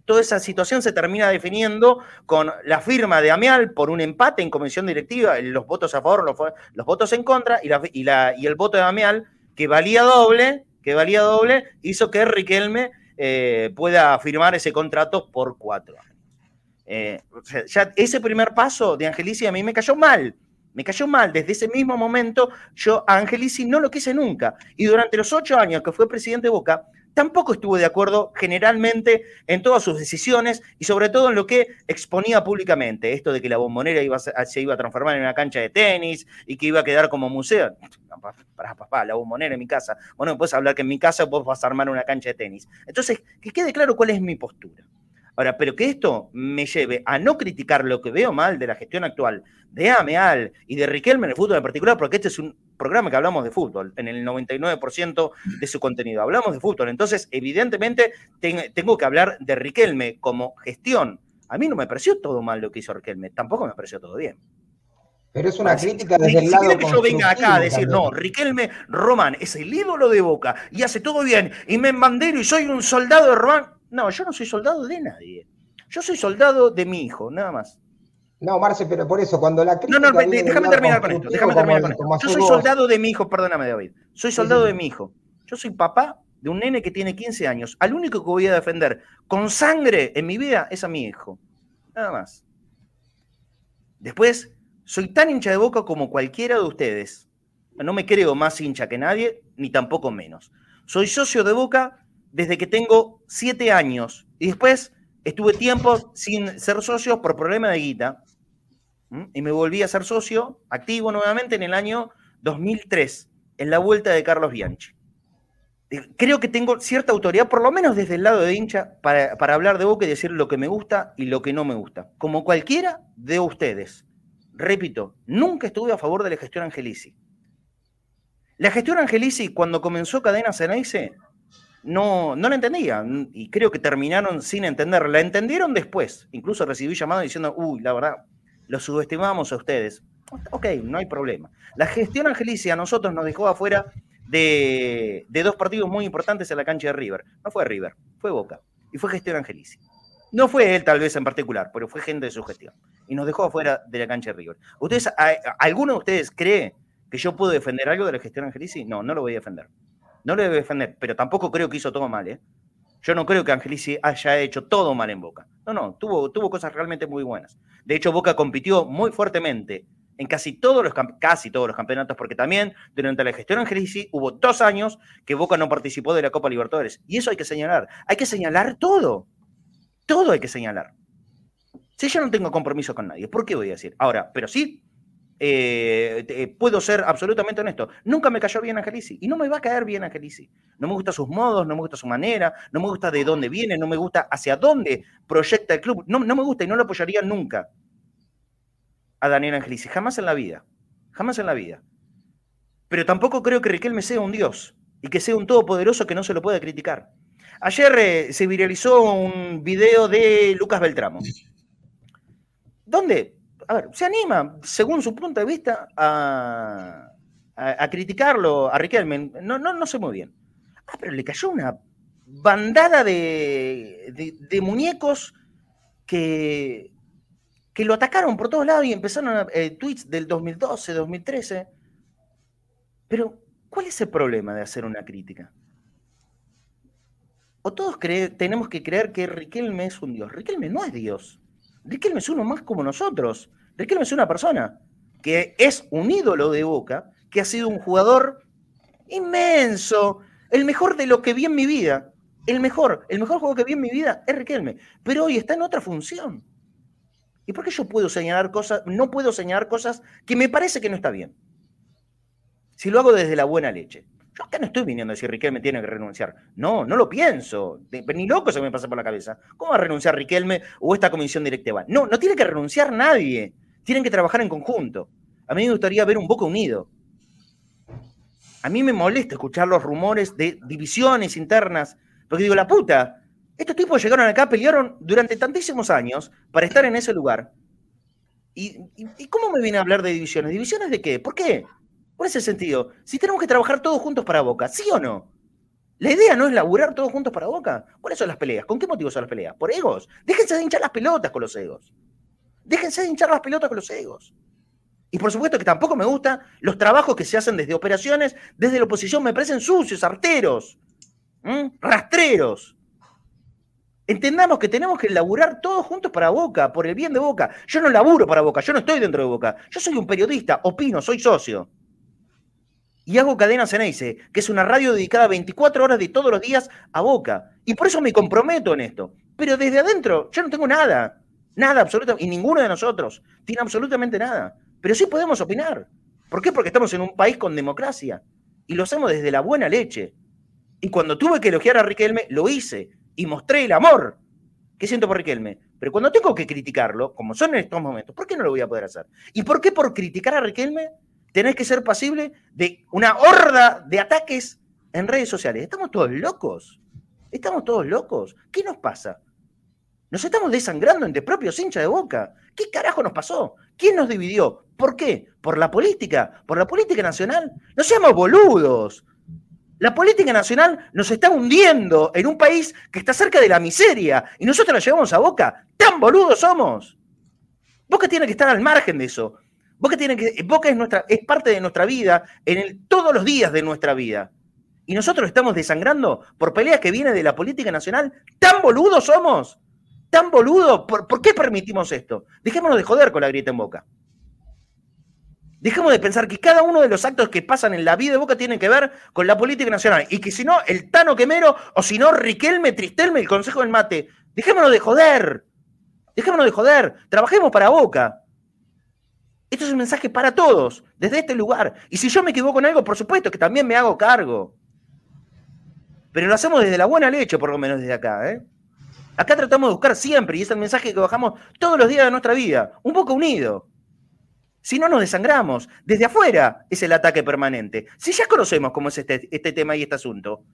Speaker 2: toda esa situación se termina definiendo con la firma de Amial por un empate en comisión directiva, los votos a favor, los, votos en contra, y, el voto de Amial, que valía doble, que valía doble, hizo que Riquelme eh, pueda firmar ese contrato por cuatro años. ya ese primer paso de Angelici a mí me cayó mal, me cayó mal. Desde ese mismo momento, yo a Angelici no lo quise nunca. Y durante los ocho años que fue presidente de Boca, tampoco estuve de acuerdo generalmente en todas sus decisiones y sobre todo en lo que exponía públicamente. Esto de que la bombonera se iba a transformar en una cancha de tenis y que iba a quedar como museo. Para papá, la bombonera en mi casa. Bueno, puedes hablar que en mi casa vos vas a armar una cancha de tenis. Entonces, que quede claro cuál es mi postura. Ahora, pero que esto me lleve a no criticar lo que veo mal de la gestión actual de Ameal y de Riquelme en el fútbol en particular, porque este es un programa que hablamos de fútbol, en el 99% de su contenido. Hablamos de fútbol, entonces evidentemente tengo que hablar de Riquelme como gestión. A mí no me pareció todo mal lo que hizo Riquelme, tampoco me pareció todo bien.
Speaker 3: Pero es una crítica desde el lado
Speaker 2: que yo venga acá a decir, no, Riquelme Román es el ídolo de Boca y hace todo bien y me embandero y soy un soldado de Román. No, yo no soy soldado de nadie. Yo soy soldado de mi hijo, nada más.
Speaker 3: No, Marce, pero por eso, cuando la
Speaker 2: No, no, déjame terminar con esto. Déjame terminar con esto. Yo soy soldado de mi hijo, perdóname, David. Soy soldado de mi hijo. Yo soy papá de un nene que tiene 15 años. Al único que voy a defender con sangre en mi vida es a mi hijo. Nada más. Después, soy tan hincha de boca como cualquiera de ustedes. No me creo más hincha que nadie, ni tampoco menos. Soy socio de boca desde que tengo siete años. Y después estuve tiempo sin ser socio por problema de guita. Y me volví a ser socio activo nuevamente en el año 2003, en la vuelta de Carlos Bianchi. Creo que tengo cierta autoridad, por lo menos desde el lado de hincha, para, para hablar de Boca y decir lo que me gusta y lo que no me gusta. Como cualquiera de ustedes. Repito, nunca estuve a favor de la gestión Angelici. La gestión Angelici, cuando comenzó Cadena Ceneice, no, no la entendía y creo que terminaron sin entenderla. La entendieron después. Incluso recibí llamado diciendo, uy, la verdad, lo subestimamos a ustedes. Ok, no hay problema. La gestión angelicia a nosotros nos dejó afuera de, dos partidos muy importantes en la cancha de River. No fue River, fue Boca. Y fue gestión angelicia. No fue él tal vez en particular, pero fue gente de su gestión. Y nos dejó afuera de la cancha de River. ¿Ustedes, ¿Alguno de ustedes cree que yo puedo defender algo de la gestión angelici? No, no lo voy a defender. No lo a defender, pero tampoco creo que hizo todo mal, ¿eh? Yo no creo que Angelici haya hecho todo mal en Boca. No, no, tuvo, tuvo cosas realmente muy buenas. De hecho, Boca compitió muy fuertemente en casi todos los, casi todos los campeonatos, porque también durante la gestión Angelici hubo dos años que Boca no participó de la Copa Libertadores. Y eso hay que señalar. Hay que señalar todo. Todo hay que señalar. Si yo no tengo compromiso con nadie, ¿por qué voy a decir? Ahora, pero sí eh, puedo ser absolutamente honesto, nunca me cayó bien Angelici y no me va a caer bien Angelici. No me gustan sus modos, no me gusta su manera, no me gusta de dónde viene, no me gusta hacia dónde proyecta el club. No, me gusta y no lo apoyaría nunca a Daniel Angelici, jamás en la vida, jamás en la vida. Pero tampoco creo que Riquelme sea un dios y que sea un todopoderoso que no se lo pueda criticar. Ayer eh, se viralizó un video de Lucas Beltramo. ¿Dónde? A ver, se anima, según su punto de vista, a, criticarlo a Riquelme. No, no, no sé muy bien. Ah, pero le cayó una bandada de, muñecos que, que lo atacaron por todos lados y empezaron eh, tweets del 2012, 2013. Pero, ¿cuál es el problema de hacer una crítica? O todos tenemos que creer que Riquelme es un dios. Riquelme no es dios. Riquelme es uno más como nosotros. Riquelme es una persona que es un ídolo de Boca, que ha sido un jugador inmenso, el mejor de lo que vi en mi vida. El mejor, el mejor juego que vi en mi vida es Riquelme, pero hoy está en otra función. ¿Y por qué yo puedo señalar cosas, no puedo señalar cosas que me parece que no está bien? Si lo hago desde la buena leche. Yo acá no estoy viniendo a decir Riquelme tiene que renunciar. No, no lo pienso. Ni loco se me pasa por la cabeza. ¿Cómo va a renunciar Riquelme o esta comisión directiva? No, no tiene que renunciar nadie. Tienen que trabajar en conjunto. A mí me gustaría ver un Boca unido. A mí me molesta escuchar los rumores de divisiones internas, porque digo, la puta, estos tipos llegaron acá, pelearon durante tantísimos años para estar en ese lugar. ¿Y, cómo me viene a hablar de divisiones? ¿Divisiones de qué? ¿Por qué? ¿Cuál es el sentido? Si tenemos que trabajar todos juntos para Boca, ¿sí o no? La idea no es laburar todos juntos para Boca. ¿Cuáles son las peleas? ¿Con qué motivos son las peleas? ¿Por egos? Déjense de hinchar las pelotas con los egos. Déjense de hinchar las pelotas con los egos. Y por supuesto que tampoco me gustan los trabajos que se hacen desde operaciones, desde la oposición, me parecen sucios, arteros, rastreros. Entendamos que tenemos que laburar todos juntos para Boca, por el bien de Boca. Yo no laburo para Boca, yo no estoy dentro de Boca. Yo soy un periodista, opino, soy socio. Y hago Cadena Ceneice, que es una radio dedicada 24 horas de todos los días a Boca. Y por eso me comprometo en esto. Pero desde adentro yo no tengo nada. Nada, absolutamente. Y ninguno de nosotros tiene absolutamente nada. Pero sí podemos opinar. ¿Por qué? Porque estamos en un país con democracia. Y lo hacemos desde la buena leche. Y cuando tuve que elogiar a Riquelme, lo hice. Y mostré el amor que siento por Riquelme. Pero cuando tengo que criticarlo, como son en estos momentos, ¿por qué no lo voy a poder hacer? ¿Y por qué por criticar a Riquelme tenés que ser pasible de una horda de ataques en redes sociales? Estamos todos locos. Estamos todos locos. ¿Qué nos pasa? Nos estamos desangrando entre propios hinchas de boca. ¿Qué carajo nos pasó? ¿Quién nos dividió? ¿Por qué? ¿Por la política? ¿Por la política nacional? No seamos boludos. La política nacional nos está hundiendo en un país que está cerca de la miseria y nosotros la llevamos a Boca. ¡Tan boludos somos! Boca tiene que estar al margen de eso. Boca, tiene que, Boca es, nuestra, es parte de nuestra vida en todos los días de nuestra vida. Y nosotros estamos desangrando por peleas que vienen de la política nacional. ¿Tan boludos somos? ¿Tan boludos? ¿Por, ¿Por qué permitimos esto? Dejémonos de joder con la grieta en Boca. Dejemos de pensar que cada uno de los actos que pasan en la vida de Boca tiene que ver con la política nacional. Y que si no, el Tano Quemero, o si no, Riquelme, Tristelme, el Consejo del Mate. Dejémonos de joder. Dejémonos de joder. Trabajemos para Boca. Esto es un mensaje para todos, desde este lugar. Y si yo me equivoco en algo, por supuesto que también me hago cargo. Pero lo hacemos desde la buena leche, por lo menos desde acá. ¿eh? Acá tratamos de buscar siempre, y es el mensaje que bajamos todos los días de nuestra vida, un poco unido. Si no nos desangramos, desde afuera es el ataque permanente. Si ya conocemos cómo es este, este tema y este asunto,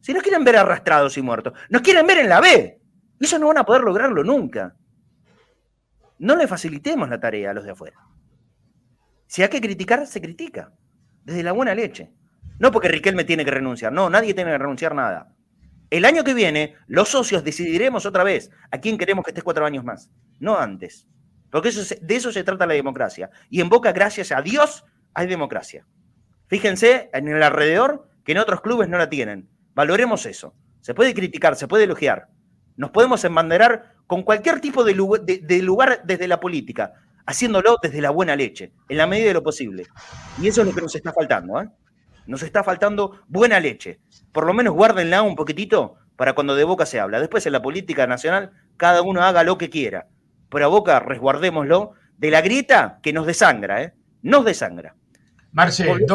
Speaker 2: si nos quieren ver arrastrados y muertos, nos quieren ver en la B. Y eso no van a poder lograrlo nunca. No le facilitemos la tarea a los de afuera. Si hay que criticar, se critica. Desde la buena leche. No porque Riquelme tiene que renunciar. No, nadie tiene que renunciar nada. El año que viene, los socios decidiremos otra vez a quién queremos que esté cuatro años más. No antes. Porque de eso se trata la democracia. Y en Boca, gracias a Dios, hay democracia. Fíjense en el alrededor que en otros clubes no la tienen. Valoremos eso. Se puede criticar, se puede elogiar. Nos podemos embanderar con cualquier tipo de lugar, de lugar desde la política, haciéndolo desde la buena leche, en la medida de lo posible. Y eso es lo que nos está faltando. ¿eh? Nos está faltando buena leche. Por lo menos guárdenla un poquitito para cuando de Boca se habla. Después en la política nacional, cada uno haga lo que quiera pero a Boca resguardémoslo de la grieta que nos desangra, ¿eh? Nos desangra.
Speaker 4: Marcel,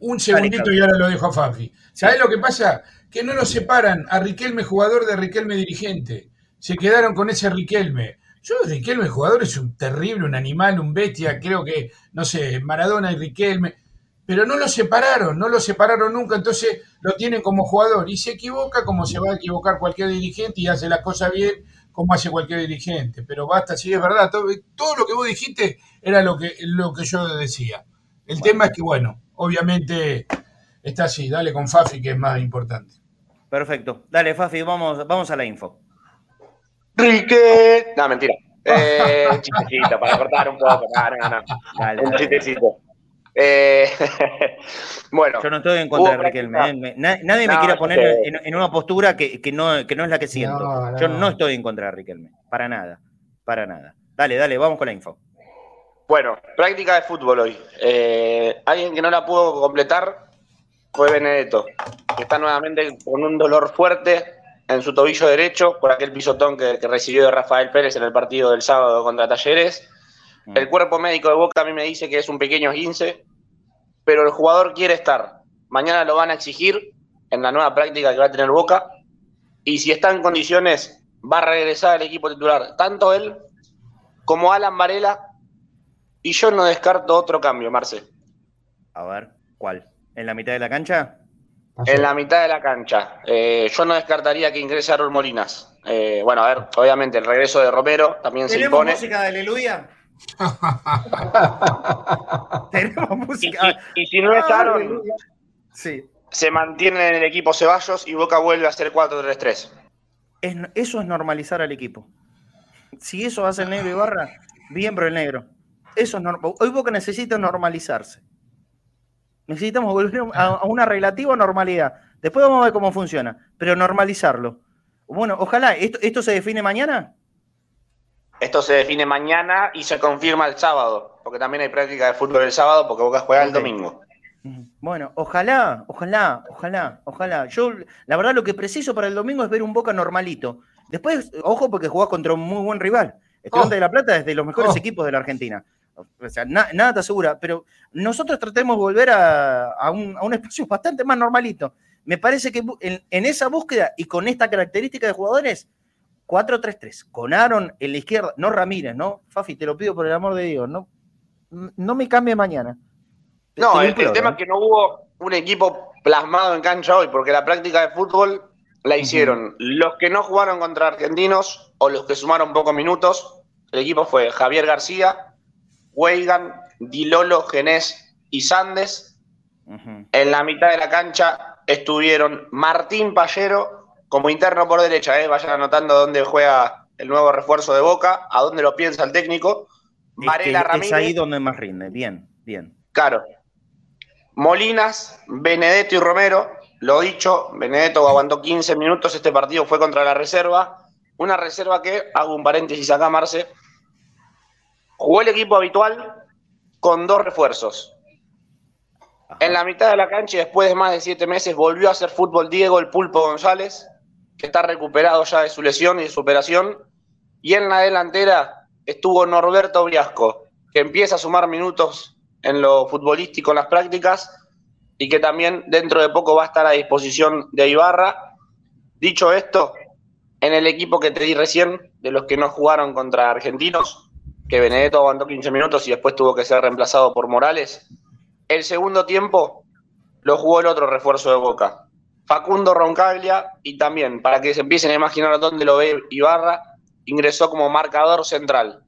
Speaker 4: un segundito y ahora lo dejo a Fafi. ¿Sabes lo que pasa? Que no nos separan a Riquelme jugador de Riquelme dirigente. Se quedaron con ese Riquelme. Yo, Riquelme jugador es un terrible, un animal, un bestia, creo que, no sé, Maradona y Riquelme, pero no lo separaron, no lo separaron nunca, entonces lo tienen como jugador y se equivoca como se va a equivocar cualquier dirigente y hace las cosas bien como hace cualquier dirigente, pero basta, sí es verdad, todo, lo que vos dijiste era lo que, lo que yo decía. El tema es que, bueno, obviamente está así, dale con Fafi que es más importante.
Speaker 2: Perfecto, dale Fafi, vamos, vamos a la info.
Speaker 8: Rique, no, mentira. Eh, chistecito, para cortar un poco, no, no, Dale, un chistecito. Eh, bueno.
Speaker 2: Yo no estoy en contra de Riquelme. ¿eh? Nadie me quiere poner en, una postura que, no, es la que siento. Yo no estoy en contra de Riquelme. Para nada. Para nada. Dale, dale, vamos con la info.
Speaker 8: Bueno, práctica de fútbol hoy. Eh, alguien que no la pudo completar fue Benedetto, que está nuevamente con un dolor fuerte en su tobillo derecho por aquel pisotón que, que recibió de Rafael Pérez en el partido del sábado contra Talleres. Mm. El cuerpo médico de Boca a mí me dice que es un pequeño 15, pero el jugador quiere estar. Mañana lo van a exigir en la nueva práctica que va a tener Boca. Y si está en condiciones, va a regresar al equipo titular, tanto él como Alan Varela. Y yo no descarto otro cambio, Marce.
Speaker 2: A ver, ¿cuál? ¿En la mitad de la cancha?
Speaker 8: En la mitad de la cancha. Eh, yo no descartaría que ingrese Aaron Molinas. Eh, bueno, a ver, obviamente el regreso de Romero también se impone.
Speaker 2: música de Aleluya?
Speaker 8: Tenemos música. Y, si no estaron, sí. se mantiene en el equipo Ceballos y Boca vuelve a ser 4-3-3.
Speaker 2: eso es normalizar al equipo. Si eso hace el negro y barra, bien por el negro. Eso es Hoy Boca necesita normalizarse. Necesitamos volver a una relativa normalidad. Después vamos a ver cómo funciona, pero normalizarlo. Bueno, ojalá, ¿esto, esto se define mañana?
Speaker 8: Esto se define mañana y se confirma el sábado, porque también hay práctica de fútbol el sábado, porque Boca juega el domingo.
Speaker 2: Bueno, ojalá, ojalá, ojalá, ojalá. Yo, la verdad, lo que preciso para el domingo es ver un Boca normalito. Después, ojo, porque jugás contra un muy buen rival. Estudiante oh. de La Plata es de los mejores oh. equipos de la Argentina. O sea, nada te asegura, pero nosotros tratemos de volver a, un, espacio bastante más normalito. Me parece que en, esa búsqueda y con esta característica de jugadores, 4-3-3, con Aaron en la izquierda, no Ramírez, ¿no? Fafi, te lo pido por el amor de Dios, no, no me cambie mañana.
Speaker 8: No, el, tema es que no hubo un equipo plasmado en cancha hoy, porque la práctica de fútbol la hicieron los que no jugaron contra argentinos o los que sumaron pocos minutos. El equipo fue Javier García, Weigan, Dilolo, Genés y Sandes. En la mitad de la cancha estuvieron Martín Pallero como interno por derecha. Eh, vayan anotando dónde juega el nuevo refuerzo de Boca, a dónde lo piensa el técnico.
Speaker 2: Varela Ramírez. Es ahí donde más rinde. Bien, bien.
Speaker 8: Claro. Molinas, Benedetto y Romero. Lo dicho, Benedetto aguantó 15 minutos. Este partido fue contra la reserva. Una reserva que, hago un paréntesis acá, Marce, Jugó el equipo habitual con dos refuerzos. En la mitad de la cancha y después de más de siete meses volvió a hacer fútbol Diego el Pulpo González, que está recuperado ya de su lesión y de su operación. Y en la delantera estuvo Norberto Briasco, que empieza a sumar minutos en lo futbolístico en las prácticas y que también dentro de poco va a estar a disposición de Ibarra. Dicho esto, en el equipo que te di recién, de los que no jugaron contra argentinos, que Benedetto aguantó 15 minutos y después tuvo que ser reemplazado por Morales. El segundo tiempo lo jugó el otro refuerzo de Boca, Facundo Roncaglia, y también, para que se empiecen a imaginar dónde lo ve Ibarra, ingresó como marcador central.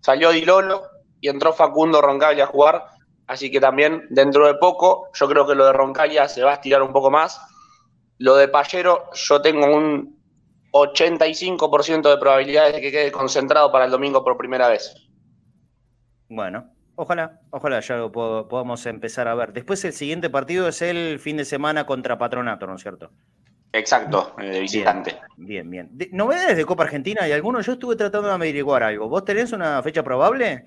Speaker 8: Salió Di Lolo y entró Facundo Roncaglia a jugar, así que también dentro de poco, yo creo que lo de Roncaglia se va a estirar un poco más. Lo de Pallero, yo tengo un 85% de probabilidades de que quede concentrado para el domingo por primera vez.
Speaker 2: Bueno, ojalá, ojalá ya lo podamos empezar a ver. Después el siguiente partido es el fin de semana contra Patronato, ¿no es cierto?
Speaker 8: Exacto, de visitante.
Speaker 2: Bien, bien. ¿Novedades de Copa Argentina? ¿Hay alguno? Yo estuve tratando de averiguar algo. ¿Vos tenés una fecha probable?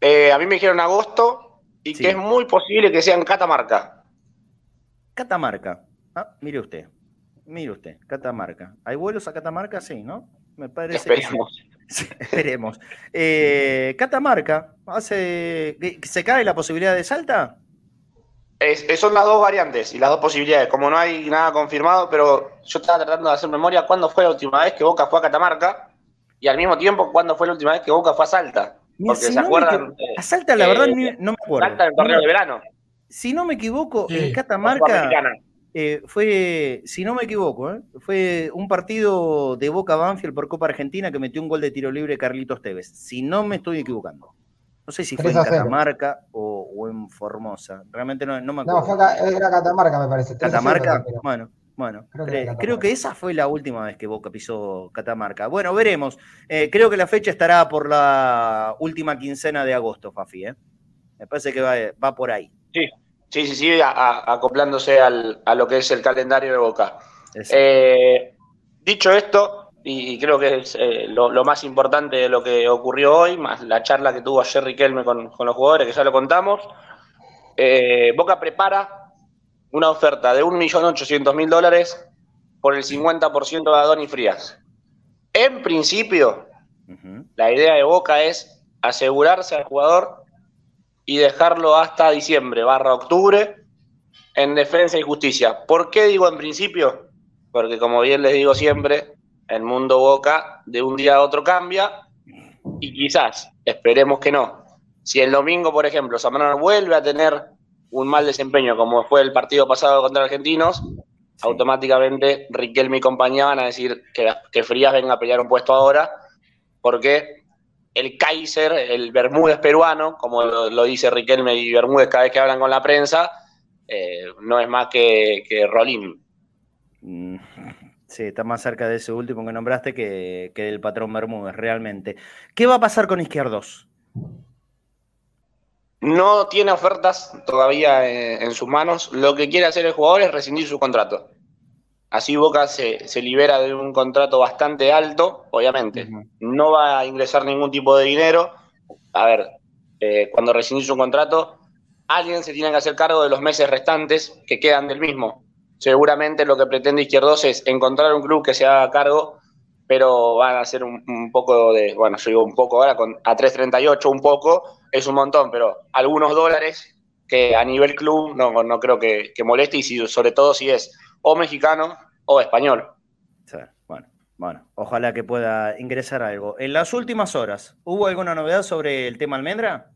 Speaker 8: Eh, a mí me dijeron agosto y que es muy posible que sea en Catamarca.
Speaker 2: Catamarca. Ah, mire usted. Mire usted, Catamarca. ¿Hay vuelos a Catamarca? Sí, ¿no?
Speaker 8: Me parece Esperemos.
Speaker 2: Esperemos. Eh, Catamarca, hace, ¿se cae la posibilidad de Salta?
Speaker 8: son las dos variantes y las dos posibilidades. Como no hay nada confirmado, pero yo estaba tratando de hacer memoria cuándo fue la última vez que Boca fue a Catamarca y al mismo tiempo cuándo fue la última vez que Boca fue a Salta. Porque se acuerdan.
Speaker 2: a Salta, la verdad, no me acuerdo.
Speaker 8: Salta en el torneo de verano.
Speaker 2: Si no me equivoco, en Catamarca. Eh, fue, si no me equivoco, ¿eh? fue un partido de Boca Banfield por Copa Argentina que metió un gol de tiro libre Carlitos Tevez. Si no me estoy equivocando. No sé si fue en Catamarca o, en Formosa. Realmente no, me acuerdo.
Speaker 3: No, fue, era Catamarca, me parece.
Speaker 2: Catamarca, bueno. Bueno, creo que, esa fue la última vez que Boca pisó Catamarca. Bueno, veremos. Eh, creo que la fecha estará por la última quincena de agosto, Fafi. Me parece que va, va por ahí.
Speaker 8: Sí, Sí, sí, sí, acoplándose al, a lo que es el calendario de Boca. Eh, dicho esto, y creo que es eh, lo, más importante de lo que ocurrió hoy, más la charla que tuvo ayer Riquelme con, los jugadores, que ya lo contamos, eh, Boca prepara una oferta de 1.800.000 dólares por el 50% de Adonis Frías. En principio, la idea de Boca es asegurarse al jugador y dejarlo hasta diciembre, barra octubre, en defensa y justicia. ¿Por qué digo en principio? Porque como bien les digo siempre, el mundo Boca de un día a otro cambia y quizás, esperemos que no, si el domingo, por ejemplo, Zamorano vuelve a tener un mal desempeño como fue el partido pasado contra Argentinos, automáticamente Riquelme y compañía van a decir que, que Frías venga a pelear un puesto ahora, porque el Kaiser, el Bermúdez peruano, como lo, dice Riquelme y Bermúdez cada vez que hablan con la prensa, eh, no es más que, que Rolín.
Speaker 2: Mm, sí, está más cerca de ese último que nombraste que, que del patrón Bermúdez, realmente. ¿Qué va a pasar con Izquierdos?
Speaker 8: No tiene ofertas todavía en, en sus manos. Lo que quiere hacer el jugador es rescindir su contrato. Así Boca se, libera de un contrato bastante alto, obviamente. No va a ingresar ningún tipo de dinero. A ver, eh, cuando rescindís un contrato, alguien se tiene que hacer cargo de los meses restantes que quedan del mismo. Seguramente lo que pretende Izquierdos es encontrar un club que se haga cargo, pero van a ser un, poco de, bueno, yo digo un poco ahora, con, a 3.38 un poco, es un montón, pero algunos dólares que a nivel club no, no creo que, moleste y si, sobre todo si es o mexicano o español.
Speaker 2: bueno, bueno, ojalá que pueda ingresar algo. En las últimas horas, ¿hubo alguna novedad sobre el tema almendra?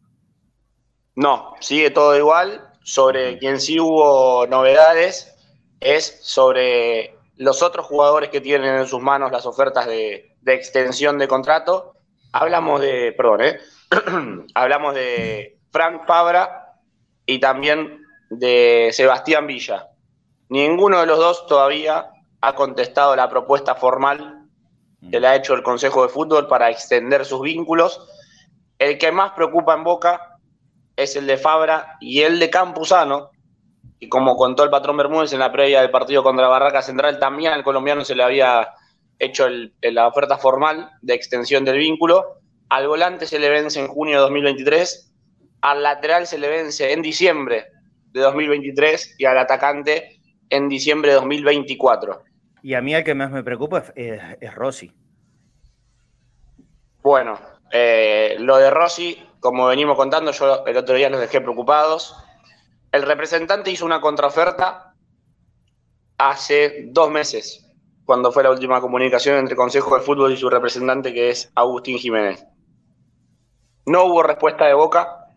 Speaker 8: No, sigue todo igual. Sobre quien sí hubo novedades es sobre los otros jugadores que tienen en sus manos las ofertas de, extensión de contrato. Hablamos de, perdón, ¿eh? hablamos de Frank Fabra y también de Sebastián Villa. Ninguno de los dos todavía ha contestado la propuesta formal que le ha hecho el Consejo de Fútbol para extender sus vínculos. El que más preocupa en Boca es el de Fabra y el de Campuzano, y como contó el patrón Bermúdez en la previa del partido contra Barraca Central, también al colombiano se le había hecho la oferta formal de extensión del vínculo. Al volante se le vence en junio de 2023, al lateral se le vence en diciembre de 2023 y al atacante en diciembre de 2024.
Speaker 2: Y a mí el que más me preocupa es, Rossi.
Speaker 8: Bueno, eh, lo de Rossi como venimos contando, yo el otro día los dejé preocupados. El representante hizo una contraoferta hace dos meses, cuando fue la última comunicación entre Consejo de Fútbol y su representante, que es Agustín Jiménez. No hubo respuesta de boca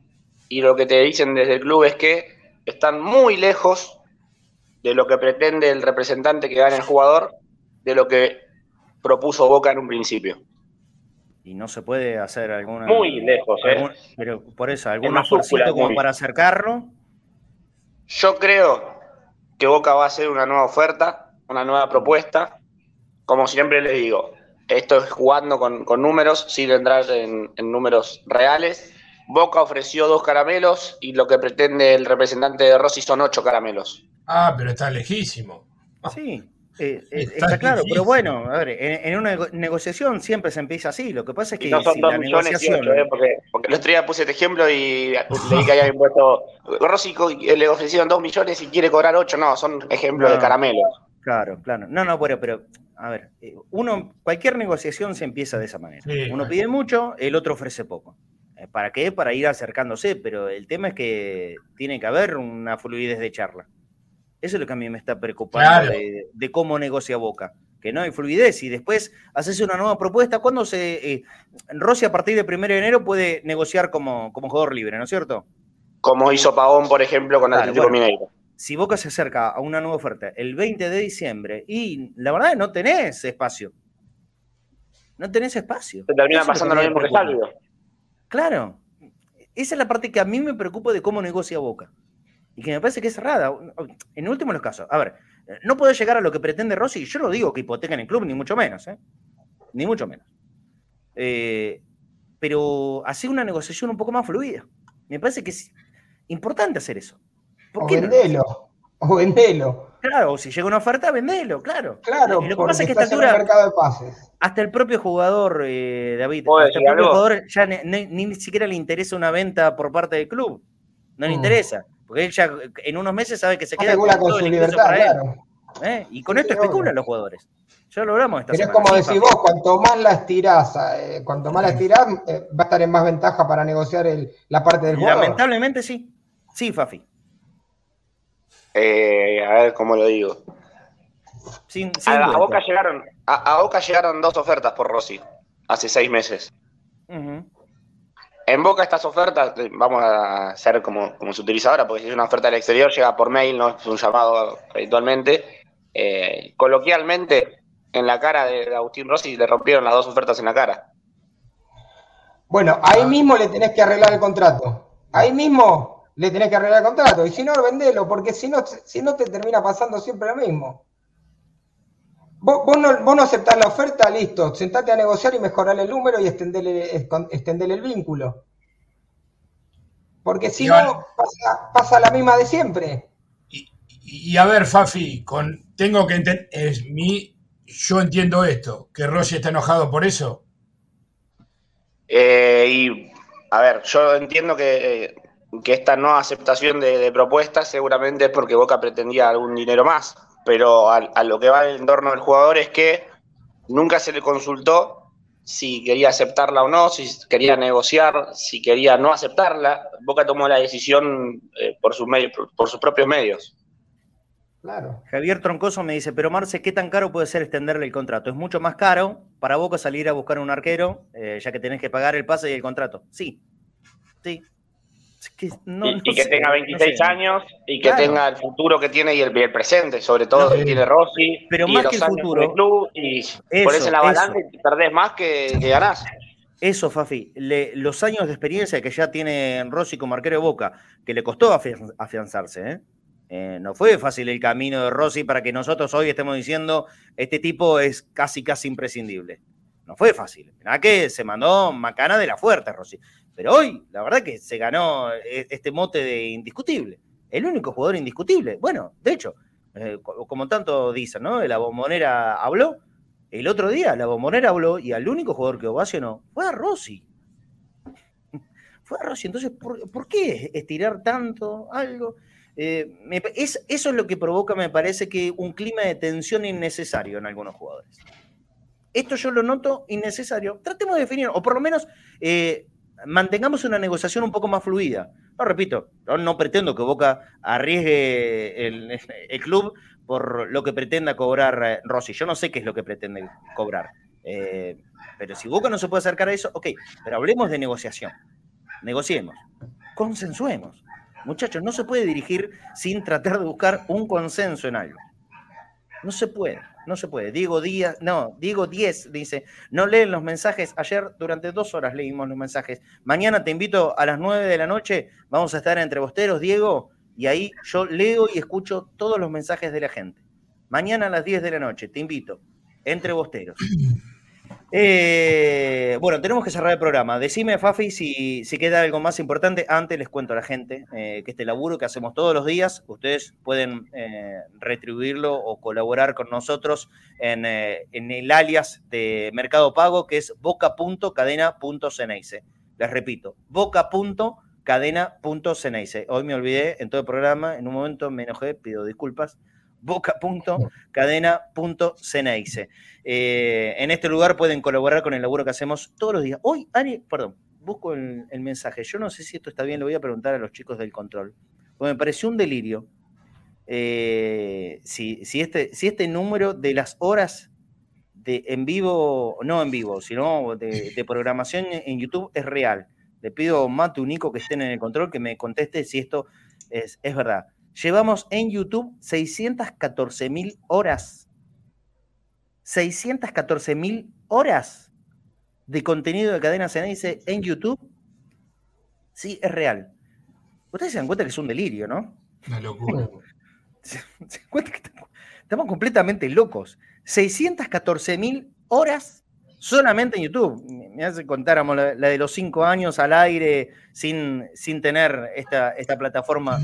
Speaker 8: y lo que te dicen desde el club es que están muy lejos de lo que pretende el representante que gane el jugador, de lo que propuso Boca en un principio
Speaker 2: y no se puede hacer alguna.
Speaker 8: Muy lejos, ¿eh?
Speaker 2: pero por eso, algún esfuerzo como para acercarlo.
Speaker 8: Yo creo que Boca va a hacer una nueva oferta, una nueva propuesta. Como siempre le digo, esto es jugando con, números, sin entrar en, en, números reales. Boca ofreció dos caramelos y lo que pretende el representante de Rossi son ocho caramelos.
Speaker 4: Ah, pero está lejísimo.
Speaker 2: Sí, eh, eh, está, claro, pero bueno, a ver, en, una negociación siempre se empieza así. Lo que pasa es que
Speaker 8: no son dos millones eh, porque, porque el otro día puse este ejemplo y leí que había impuesto Rossi le ofrecieron dos millones y quiere cobrar ocho. No, son ejemplos de caramelos.
Speaker 2: Claro, claro. No, no, pero, pero a ver, uno, cualquier negociación se empieza de esa manera. uno pide mucho, el otro ofrece poco. ¿Para qué? Para ir acercándose, pero el tema es que tiene que haber una fluidez de charla. Eso es lo que a mí me está preocupando de, cómo negocia Boca. Que no hay fluidez y después haces una nueva propuesta. ¿Cuándo se. Eh, Rossi a partir del 1 de enero puede negociar como, como jugador libre, ¿no es cierto?
Speaker 8: Como hizo Pagón, por ejemplo, con Atlético Mineiro.
Speaker 2: Si Boca se acerca a una nueva oferta el 20 de diciembre y la verdad es que no tenés espacio. No tenés espacio.
Speaker 8: Se termina pasando lo mismo que Salvio.
Speaker 2: Claro. Esa es la parte que a mí me preocupa de cómo negocia Boca y que me parece que es cerrada. En último los casos, a ver, no puede llegar a lo que pretende Rossi. Yo no digo que hipotequen el club, ni mucho menos, ¿eh? Ni mucho menos. Eh, pero hacer una negociación un poco más fluida. Me parece que es importante hacer eso.
Speaker 3: o vendelo. O vendelo.
Speaker 2: Claro, o si llega una oferta, vendelo, claro.
Speaker 3: Claro, lo que pasa es que esta altura, mercado de pases.
Speaker 2: hasta el propio jugador, eh, David, hasta el propio jugador ya ni, ni, siquiera le interesa una venta por parte del club. No le mm. interesa. Porque él ya en unos meses sabe que se queda
Speaker 3: con, con su libertad, claro.
Speaker 2: ¿Eh? Y con esto especulan los jugadores. Ya lo hablamos esta
Speaker 3: Pero es como decís vos, cuanto más la estirás, eh, cuanto más la estirás, eh, va a estar en más ventaja para negociar el, la parte del jugador.
Speaker 2: Lamentablemente sí. Sí, Fafi.
Speaker 8: a ver cómo lo digo. a, Boca llegaron, a, Boca llegaron dos ofertas por Rossi hace seis meses. En Boca estas ofertas, vamos a hacer como, como se utiliza ahora, porque si es una oferta del exterior, llega por mail, no es un llamado habitualmente. Eh, coloquialmente, en la cara de Agustín Rossi le rompieron las dos ofertas en la cara.
Speaker 3: Bueno, ahí ah. mismo le tenés que arreglar el contrato. Ahí mismo le tenés que arreglar el contrato. Y si no, vendelo, porque si no, si no te termina pasando siempre lo mismo. Vos, no, aceptás la oferta, listo, sentate a negociar y mejorar el número y extenderle, el vínculo. Porque si no, pasa, la misma de siempre.
Speaker 4: Y, a ver, Fafi, con, tengo que entender, es mi, yo entiendo esto, que Rossi está enojado por eso.
Speaker 8: Eh, y, a ver, yo entiendo que eh, que esta no aceptación de, propuestas seguramente es porque Boca pretendía algún dinero más, pero a, lo que va el entorno del jugador es que nunca se le consultó si quería aceptarla o no, si quería negociar, si quería no aceptarla. Boca tomó la decisión eh, por, sus medios, por, sus propios medios.
Speaker 2: Claro. Javier Troncoso me dice, pero Marce, ¿qué tan caro puede ser extenderle el contrato? Es mucho más caro para Boca salir a buscar un arquero, eh, ya que tenés que pagar el pase y el contrato. Sí, sí,
Speaker 8: y, que tenga 26 años y que tenga el futuro que tiene y el, presente, sobre todo que tiene Rossi.
Speaker 2: Pero más que el futuro.
Speaker 8: club y por eso, la balanza y perdés más que, ganás.
Speaker 2: Eso, Fafi, los años de experiencia que ya tiene Rossi como arquero de Boca, que le costó afianzarse, ¿eh? ¿eh? no fue fácil el camino de Rossi para que nosotros hoy estemos diciendo, este tipo es casi, casi imprescindible. No fue fácil. Mirá que se mandó macana de la fuerte, Rossi. Pero hoy, la verdad que se ganó e, este mote de indiscutible. El único jugador indiscutible. Bueno, de hecho, eh, como tanto dicen, ¿no? La bombonera habló. El otro día la bombonera habló y al único jugador que ovacionó fue a Rossi. fue a Rossi. Entonces, ¿por, qué estirar tanto algo? Eh, es, eso es lo que provoca, me parece, que un clima de tensión innecesario en algunos jugadores. Esto yo lo noto innecesario. Tratemos de definir, o por lo menos eh, mantengamos una negociación un poco más fluida. No, repito, no, pretendo que Boca arriesgue el, club por lo que pretenda cobrar eh, Rossi. Yo no sé qué es lo que pretende cobrar. Eh, pero si Boca no se puede acercar a eso, ok, pero hablemos de negociación. Negociemos, consensuemos. Muchachos, no se puede dirigir sin tratar de buscar un consenso en algo. No se puede. No se puede. Diego Díaz, no, Diego 10 dice, no leen los mensajes. Ayer durante dos horas leímos los mensajes. Mañana te invito a las 9 de la noche. Vamos a estar entre bosteros, Diego, y ahí yo leo y escucho todos los mensajes de la gente. Mañana a las 10 de la noche, te invito, entre bosteros. Eh, bueno, tenemos que cerrar el programa. Decime, Fafi, si, si queda algo más importante. Antes les cuento a la gente eh, que este laburo que hacemos todos los días, ustedes pueden eh, retribuirlo o colaborar con nosotros en, el alias de Mercado Pago, que es boca.cadena.ceneice. Les repito, boca.cadena.ceneice. Hoy me olvidé en todo el programa, en un momento me enojé, pido disculpas boca.cadena.ceneice. Eh, en este lugar pueden colaborar con el laburo que hacemos todos los días. Hoy, Ari, perdón, busco el, mensaje. Yo no sé si esto está bien, lo voy a preguntar a los chicos del control. Porque me pareció un delirio. Eh, si, este, si este número de las horas de en vivo, no en vivo, sino de, programación en YouTube es real. Le pido a Matu Nico que estén en el control que me conteste si esto es, es verdad. Llevamos en YouTube 614 mil horas. 614 mil horas de contenido de cadena dice en YouTube. Sí, es real. Ustedes se dan cuenta que es un delirio, ¿no?
Speaker 4: Una locura.
Speaker 2: Se, dan cuenta que estamos, completamente locos. 614 mil horas solamente en YouTube. Me hace contáramos la, la, de los cinco años al aire sin, sin tener esta, esta plataforma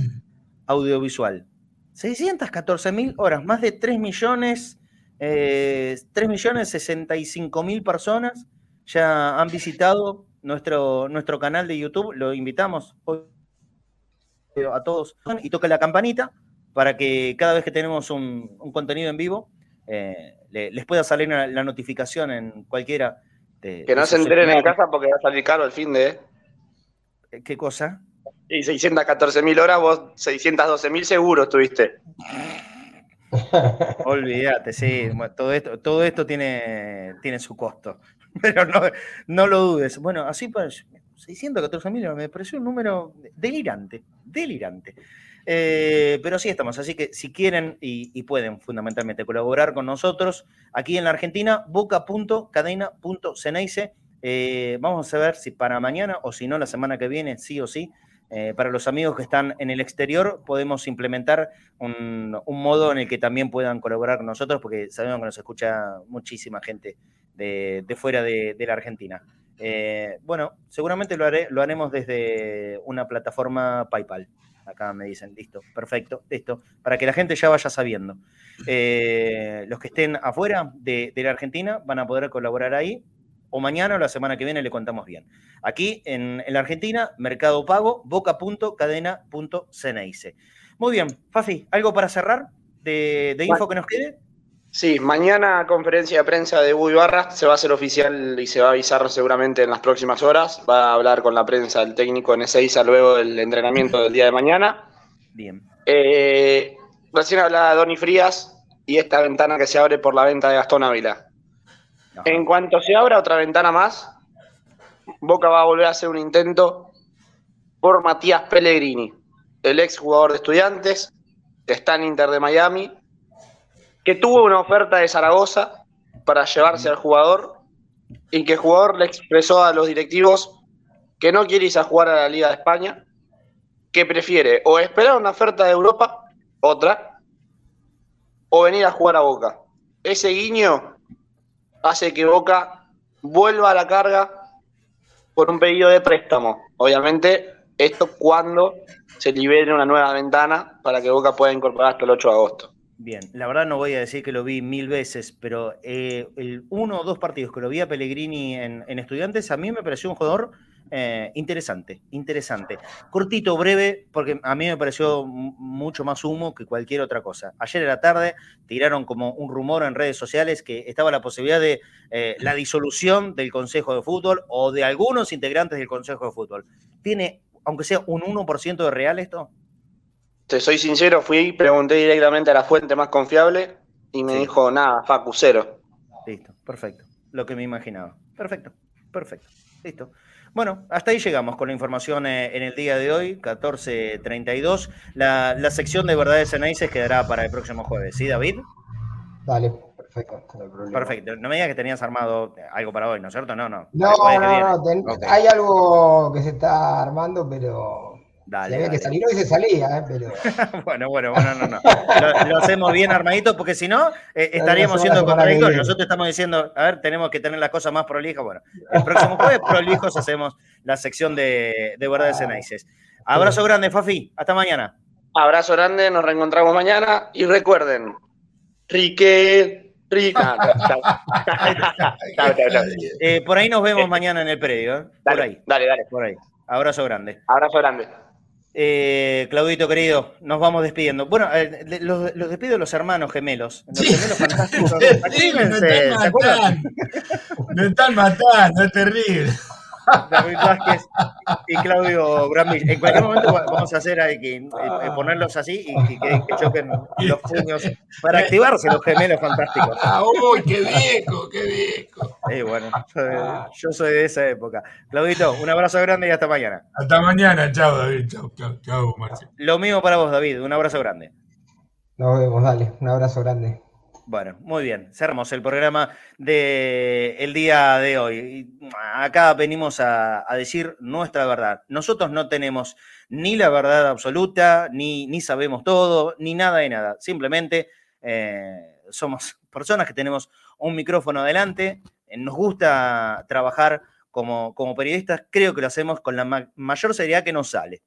Speaker 2: audiovisual. 614 mil horas, más de 3 millones, eh, 3 millones 65 mil personas ya han visitado nuestro, nuestro canal de YouTube. Lo invitamos a todos y toca la campanita para que cada vez que tenemos un, contenido en vivo eh, les pueda salir la, notificación en cualquiera
Speaker 8: de. Que no se enteren en casa porque va a salir caro el fin de.
Speaker 2: ¿Qué cosa?
Speaker 8: Y 614 mil horas, vos 612 mil seguro estuviste.
Speaker 2: Olvídate, sí, todo esto, todo esto tiene, tiene su costo, pero no, lo dudes. Bueno, así pues, 614 mil me pareció un número delirante, delirante. Eh, pero sí estamos, así que si quieren y, pueden fundamentalmente colaborar con nosotros aquí en la Argentina, boca.cadena.ceneice. Eh, vamos a ver si para mañana o si no la semana que viene, sí o sí, eh, para los amigos que están en el exterior, podemos implementar un, modo en el que también puedan colaborar con nosotros, porque sabemos que nos escucha muchísima gente de, fuera de, la Argentina. Eh, bueno, seguramente lo, haré, lo haremos desde una plataforma PayPal. Acá me dicen, listo, perfecto, listo, para que la gente ya vaya sabiendo. Eh, los que estén afuera de, de la Argentina van a poder colaborar ahí o mañana o la semana que viene le contamos bien. Aquí en, la Argentina, Mercado Pago, boca.cadena.ceneice. Muy bien, Fafi, ¿algo para cerrar de, info que nos quede?
Speaker 8: Sí, mañana conferencia de prensa de Buy Barra se va a hacer oficial y se va a avisar seguramente en las próximas horas. Va a hablar con la prensa el técnico en Ezeiza luego del entrenamiento del día de mañana.
Speaker 2: Bien.
Speaker 8: Eh, recién hablaba Donny Frías y esta ventana que se abre por la venta de Gastón Ávila. En cuanto se abra otra ventana más, Boca va a volver a hacer un intento por Matías Pellegrini, el ex jugador de estudiantes, que está en Inter de Miami, que tuvo una oferta de Zaragoza para llevarse al jugador y que el jugador le expresó a los directivos que no quiere irse a jugar a la Liga de España, que prefiere o esperar una oferta de Europa, otra, o venir a jugar a Boca. Ese guiño hace que Boca vuelva a la carga por un pedido de préstamo. Obviamente, esto cuando se libere una nueva ventana para que Boca pueda incorporar hasta el 8 de agosto.
Speaker 2: Bien, la verdad no voy a decir que lo vi mil veces, pero eh, el uno o dos partidos que lo vi a Pellegrini en, en Estudiantes, a mí me pareció un jugador eh, interesante, interesante. Cortito, breve, porque a mí me pareció mucho más humo que cualquier otra cosa. Ayer en la tarde tiraron como un rumor en redes sociales que estaba la posibilidad de eh, la disolución del Consejo de Fútbol o de algunos integrantes del Consejo de Fútbol. ¿Tiene, aunque sea un 1% de real esto?
Speaker 8: Te soy sincero, fui y pregunté directamente a la fuente más confiable y me dijo nada, Facu, cero.
Speaker 2: Listo, perfecto. Lo que me imaginaba. Perfecto, perfecto. Listo. Bueno, hasta ahí llegamos con la información eh, en el día de hoy, 14.32. La, la sección de verdades análisis quedará para el próximo jueves, ¿sí, David?
Speaker 3: Dale, perfecto,
Speaker 2: Perfecto, no me digas que tenías armado algo para hoy, ¿no es cierto? No, no.
Speaker 3: No, no, no, hay algo que se está armando, pero Dale, había que salir hoy se salía, ¿eh? pero.
Speaker 2: bueno, bueno, bueno, no, no. Lo, hacemos bien armadito porque si no, eh, estaríamos siendo contradictorios. Nosotros estamos diciendo, a ver, tenemos que tener las cosas más prolijas. Bueno, el próximo jueves, prolijos, hacemos la sección de, de verdades cenaices. Abrazo grande, Fafi. Hasta mañana.
Speaker 8: Abrazo grande, nos reencontramos mañana y recuerden, Rique, Rica.
Speaker 2: Eh, por ahí nos vemos mañana en el predio. ¿eh? Por ahí.
Speaker 8: Dale, dale.
Speaker 2: Por ahí. Abrazo grande.
Speaker 8: Abrazo grande.
Speaker 2: Eh, Claudito querido, nos vamos despidiendo. Bueno, eh, los, los, despido los hermanos gemelos. Los gemelos fantásticos.
Speaker 4: Actívense, ¿se acuerdan? Me están matando, es terrible.
Speaker 2: David Vázquez y Claudio Bramil. En cualquier momento vamos a hacer hay que eh, eh, ponerlos así y, que, choquen los puños para activarse los gemelos fantásticos.
Speaker 4: Ah, ¡Uy, qué viejo, qué viejo!
Speaker 2: Bueno, yo soy de esa época. Claudito, un abrazo grande y hasta mañana.
Speaker 4: Hasta mañana, chao David, chao, chao, chao Marcelo.
Speaker 2: Lo mismo para vos, David, un abrazo grande.
Speaker 3: Nos vemos, dale, un abrazo grande.
Speaker 2: Bueno, muy bien. Cerramos el programa del día de hoy. Acá venimos a, decir nuestra verdad. Nosotros no tenemos ni la verdad absoluta, ni, ni sabemos todo, ni nada de nada. Simplemente eh, somos personas que tenemos un micrófono adelante. Nos gusta trabajar como, como periodistas. Creo que lo hacemos con la mayor seriedad que nos sale.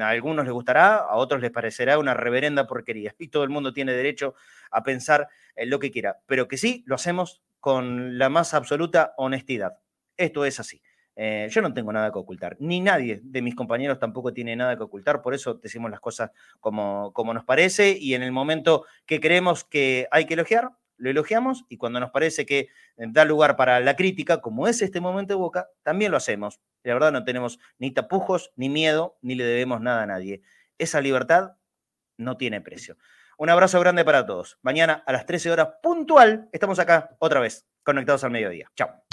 Speaker 2: A algunos les gustará, a otros les parecerá una reverenda porquería. Y todo el mundo tiene derecho a pensar en lo que quiera, pero que sí lo hacemos con la más absoluta honestidad. Esto es así. Eh, yo no tengo nada que ocultar, ni nadie de mis compañeros tampoco tiene nada que ocultar, por eso decimos las cosas como, como nos parece y en el momento que creemos que hay que elogiar, lo elogiamos y cuando nos parece que da lugar para la crítica, como es este momento de Boca, también lo hacemos. La verdad no tenemos ni tapujos, ni miedo, ni le debemos nada a nadie. Esa libertad no tiene precio. Un abrazo grande para todos. Mañana a las 13 horas puntual estamos acá otra vez, conectados al mediodía. Chao.